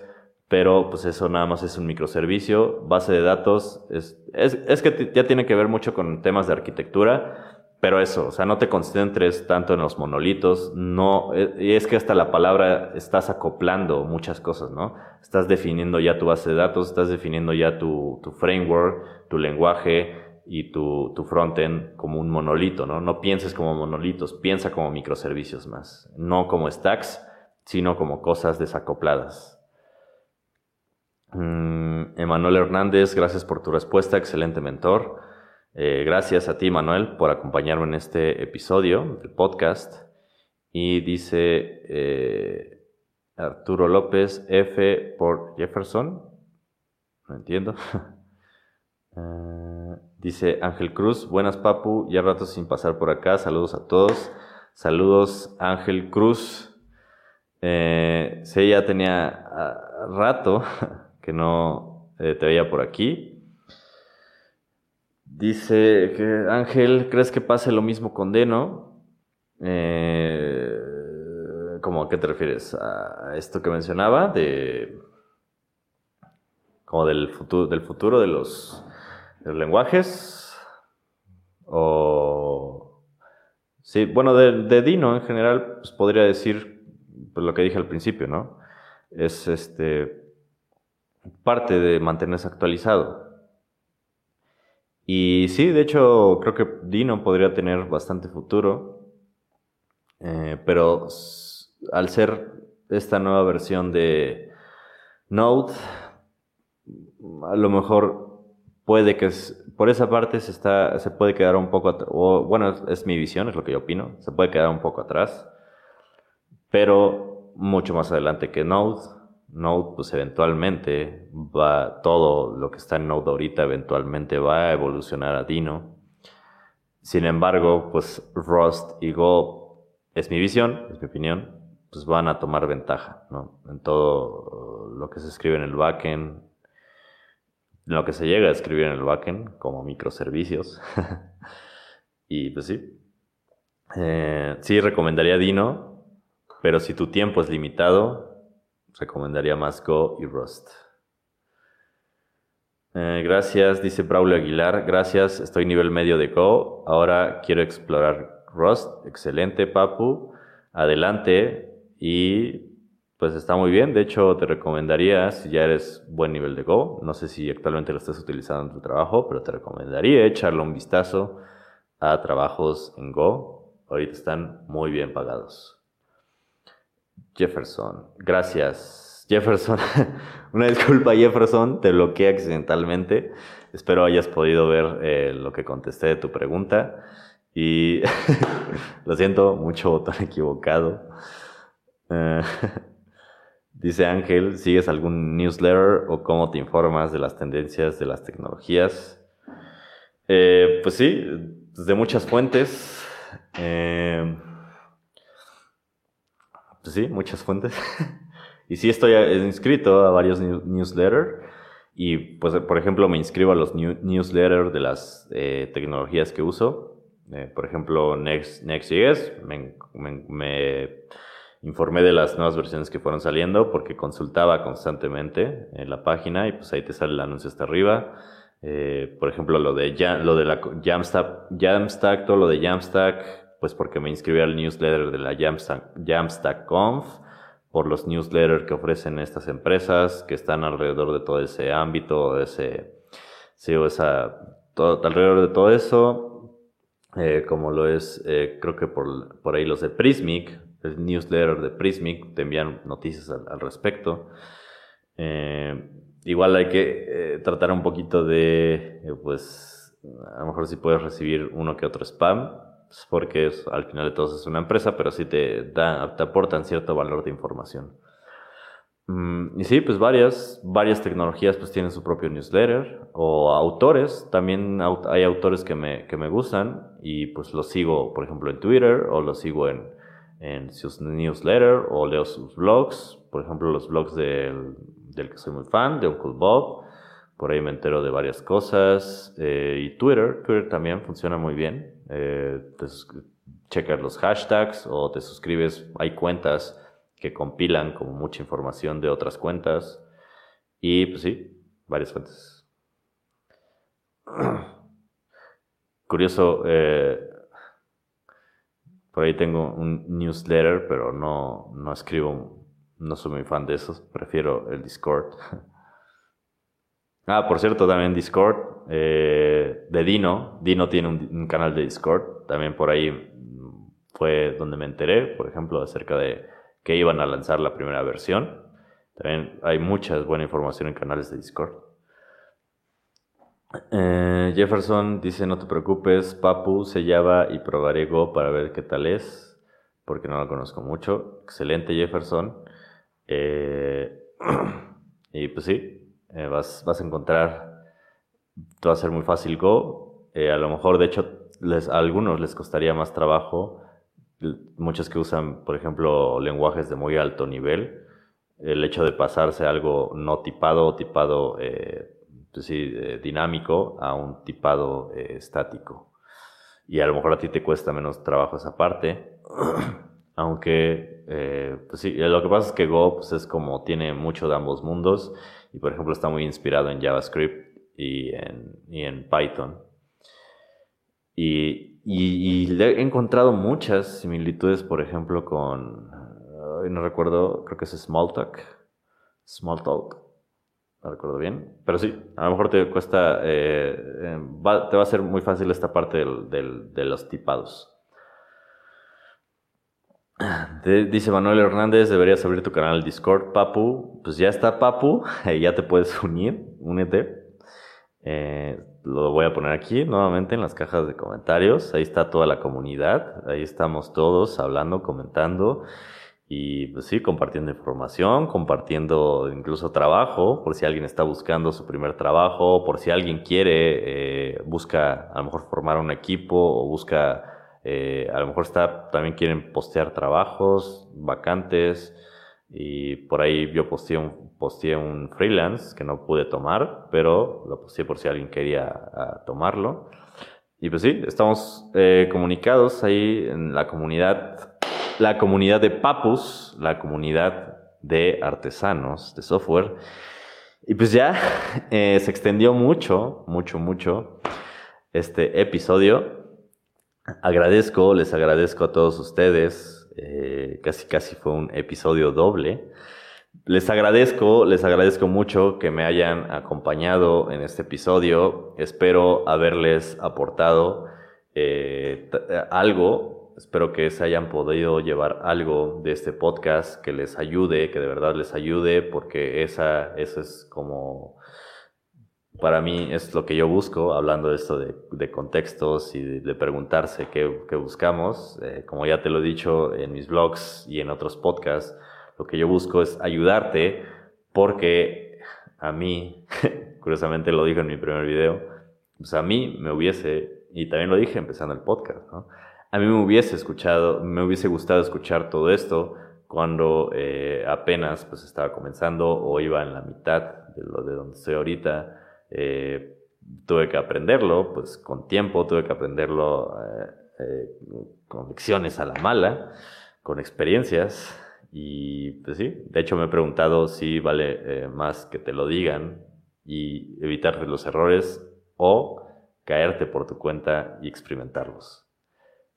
pero pues eso nada más es un microservicio, base de datos, es, es, que ya tiene que ver mucho con temas de arquitectura, pero eso, o sea, no te concentres tanto en los monolitos, no, eh, es que hasta la palabra estás acoplando muchas cosas, ¿no? Estás definiendo ya tu base de datos, estás definiendo ya tu, framework, tu lenguaje y tu, tu frontend como un monolito, ¿no? No pienses como monolitos, piensa como microservicios más, no como stacks, sino como cosas desacopladas. Mm, Emanuel Hernández, gracias por tu respuesta, excelente mentor. Eh, gracias a ti, Manuel, por acompañarme en este episodio del podcast. Y dice eh, Arturo López, F por Jefferson. No entiendo. Eh, Dice Ángel Cruz, buenas papu, ya rato sin pasar por acá, saludos a todos. Saludos Ángel Cruz. Sí, ya tenía ah, rato que no te veía por aquí. Dice que Ángel, ¿crees que pase lo mismo con Deno? Eh, ¿Cómo a qué te refieres? ¿A esto que mencionaba? De. como del futuro, del futuro de los, lenguajes. O. Sí, bueno, de, Dino en general, pues podría decir pues, lo que dije al principio, ¿no? Es este. parte de mantenerse actualizado. Y sí, de hecho, creo que Dino podría tener bastante futuro. Eh, pero al ser esta nueva versión de Node, a lo mejor puede que por esa parte se está se puede quedar un poco o bueno es, mi visión es lo que yo opino se puede quedar un poco atrás pero mucho más adelante que Node Node, pues eventualmente va, todo lo que está en Node ahorita eventualmente va a evolucionar a Dino. Sin embargo, pues Rust y Go, es mi visión, es mi opinión, pues van a tomar ventaja, ¿no? En todo lo que se escribe en el backend, en lo que se llega a escribir en el backend, como microservicios. y pues sí. Eh, sí, recomendaría Dino, pero si tu tiempo es limitado, recomendaría más Go y Rust. Eh, gracias, dice Braulio Aguilar. Gracias, estoy nivel medio de Go. Ahora quiero explorar Rust. Excelente, Papu. Adelante. Y pues está muy bien. De hecho, te recomendaría, si ya eres buen nivel de Go, no sé si actualmente lo estás utilizando en tu trabajo, pero te recomendaría echarle un vistazo a trabajos en Go. Ahorita están muy bien pagados. Jefferson. Gracias, Jefferson. Una disculpa, Jefferson, te bloqueé accidentalmente. Espero hayas podido ver eh, lo que contesté de tu pregunta. Y lo siento, mucho botón equivocado. Eh, dice Ángel, ¿sigues algún newsletter o cómo te informas de las tendencias de las tecnologías? Eh, pues sí, de muchas fuentes. Pues sí, muchas fuentes. y sí estoy inscrito a varios newsletters. Y pues, por ejemplo, me inscribo a los newsletters de las eh, tecnologías que uso. Eh, por ejemplo, Next, Next.js. Me, me, informé de las nuevas versiones que fueron saliendo porque consultaba constantemente en la página y pues ahí te sale el anuncio hasta arriba. Eh, por ejemplo, lo de, lo de la Jamstack, Jamstack, todo lo de Jamstack, pues porque me inscribí al newsletter de la Jamstack, Conf, por los newsletters que ofrecen estas empresas que están alrededor de todo ese ámbito, de ese, sí, o esa, todo, alrededor de todo eso, eh, como lo es, eh, creo que por, por, ahí los de Prismic, el newsletter de Prismic, te envían noticias al, respecto. Eh, igual hay que tratar un poquito de, pues, a lo mejor si puedes recibir uno que otro spam, pues, porque es, al final de todo es una empresa, pero sí te, da, te aportan cierto valor de información. Mm, y sí, pues varias, varias tecnologías pues tienen su propio newsletter o autores, también hay autores que me, que me gustan y pues los sigo, por ejemplo, en Twitter o los sigo en, en sus newsletter o leo sus blogs, por ejemplo, los blogs del, del que soy muy fan, de Uncle Bob, por ahí me entero de varias cosas eh, y Twitter, Twitter también funciona muy bien eh, checas los hashtags o te suscribes. Hay cuentas que compilan como mucha información de otras cuentas. Y pues sí, varias fuentes. Curioso, eh, por ahí tengo un newsletter, pero no, no escribo, no soy muy fan de esos, prefiero el Discord. Ah, por cierto, también Discord eh, de Dino. Dino tiene un, canal de Discord. También por ahí fue donde me enteré, por ejemplo, acerca de que iban a lanzar la primera versión. También hay mucha buena información en canales de Discord. Eh, Jefferson dice, no te preocupes, Papu se llama y probaré Go para ver qué tal es, porque no lo conozco mucho. Excelente Jefferson. Eh, y pues sí, eh, vas, a encontrar, va a ser muy fácil Go. a lo mejor, de hecho, a algunos les costaría más trabajo, muchos que usan, por ejemplo, lenguajes de muy alto nivel, el hecho de pasarse algo no tipado tipado pues dinámico a un tipado estático. Y a lo mejor a ti te cuesta menos trabajo esa parte. Aunque, eh, pues sí, lo que pasa es que Go pues, es como tiene mucho de ambos mundos y, por ejemplo, está muy inspirado en JavaScript y en, y en Python. Y, y, he encontrado muchas similitudes, por ejemplo, con, no recuerdo, creo que es Smalltalk. Smalltalk, no recuerdo bien. Pero sí, a lo mejor te cuesta, eh, eh, te va a ser muy fácil esta parte del, de los tipados dice Manuel Hernández, deberías abrir tu canal Discord, Papu. Pues ya está, Papu, ya te puedes unir, únete. Eh, lo voy a poner aquí nuevamente en las cajas de comentarios. Ahí está toda la comunidad, ahí estamos todos hablando, comentando y pues sí, compartiendo información, compartiendo incluso trabajo, por si alguien está buscando su primer trabajo, por si alguien quiere, eh, busca a lo mejor formar un equipo o busca eh, a lo mejor está, también quieren postear trabajos, vacantes, y por ahí yo posteé un, posteé un freelance que no pude tomar, pero lo posteé por si alguien quería ah, tomarlo. Y pues sí, estamos eh, comunicados ahí en la comunidad, la comunidad de Papus, la comunidad de artesanos de software. Y pues ya eh, se extendió mucho, mucho, mucho este episodio. Agradezco, les agradezco a todos ustedes. Eh, casi, casi fue un episodio doble. Les agradezco, les agradezco mucho que me hayan acompañado en este episodio. Espero haberles aportado eh, algo. Espero que se hayan podido llevar algo de este podcast que les ayude, que de verdad les ayude, porque esa, eso es como para mí es lo que yo busco, hablando de esto de, contextos y de, preguntarse qué, buscamos. Eh, como ya te lo he dicho en mis blogs y en otros podcasts, lo que yo busco es ayudarte porque a mí, curiosamente lo dije en mi primer video, pues a mí me hubiese, y también lo dije empezando el podcast, a mí me hubiese escuchado, me hubiese gustado escuchar todo esto cuando eh, apenas pues estaba comenzando o iba en la mitad de lo de donde estoy ahorita eh, tuve que aprenderlo, pues con tiempo, tuve que aprenderlo eh, eh, con lecciones a la mala, con experiencias. Y pues sí, de hecho me he preguntado si vale más que te lo digan y evitarte los errores o caerte por tu cuenta y experimentarlos.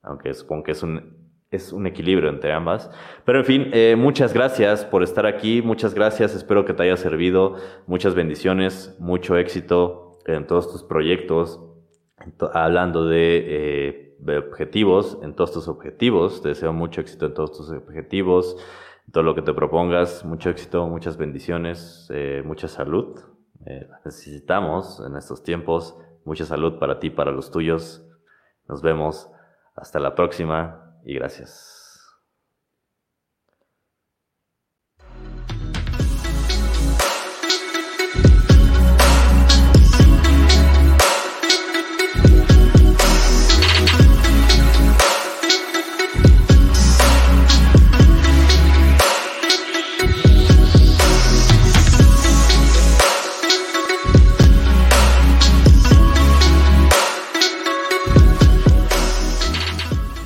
Aunque supongo que es un es un equilibrio entre ambas. Pero en fin, eh, muchas gracias por estar aquí, muchas gracias, espero que te haya servido, muchas bendiciones, mucho éxito en todos tus proyectos, hablando eh, de, objetivos, en todos tus objetivos, te deseo mucho éxito en todos tus objetivos, todo lo que te propongas, mucho éxito, muchas bendiciones, eh, mucha salud. necesitamos en estos tiempos mucha salud para ti, para los tuyos. Nos vemos. Hasta la próxima y gracias.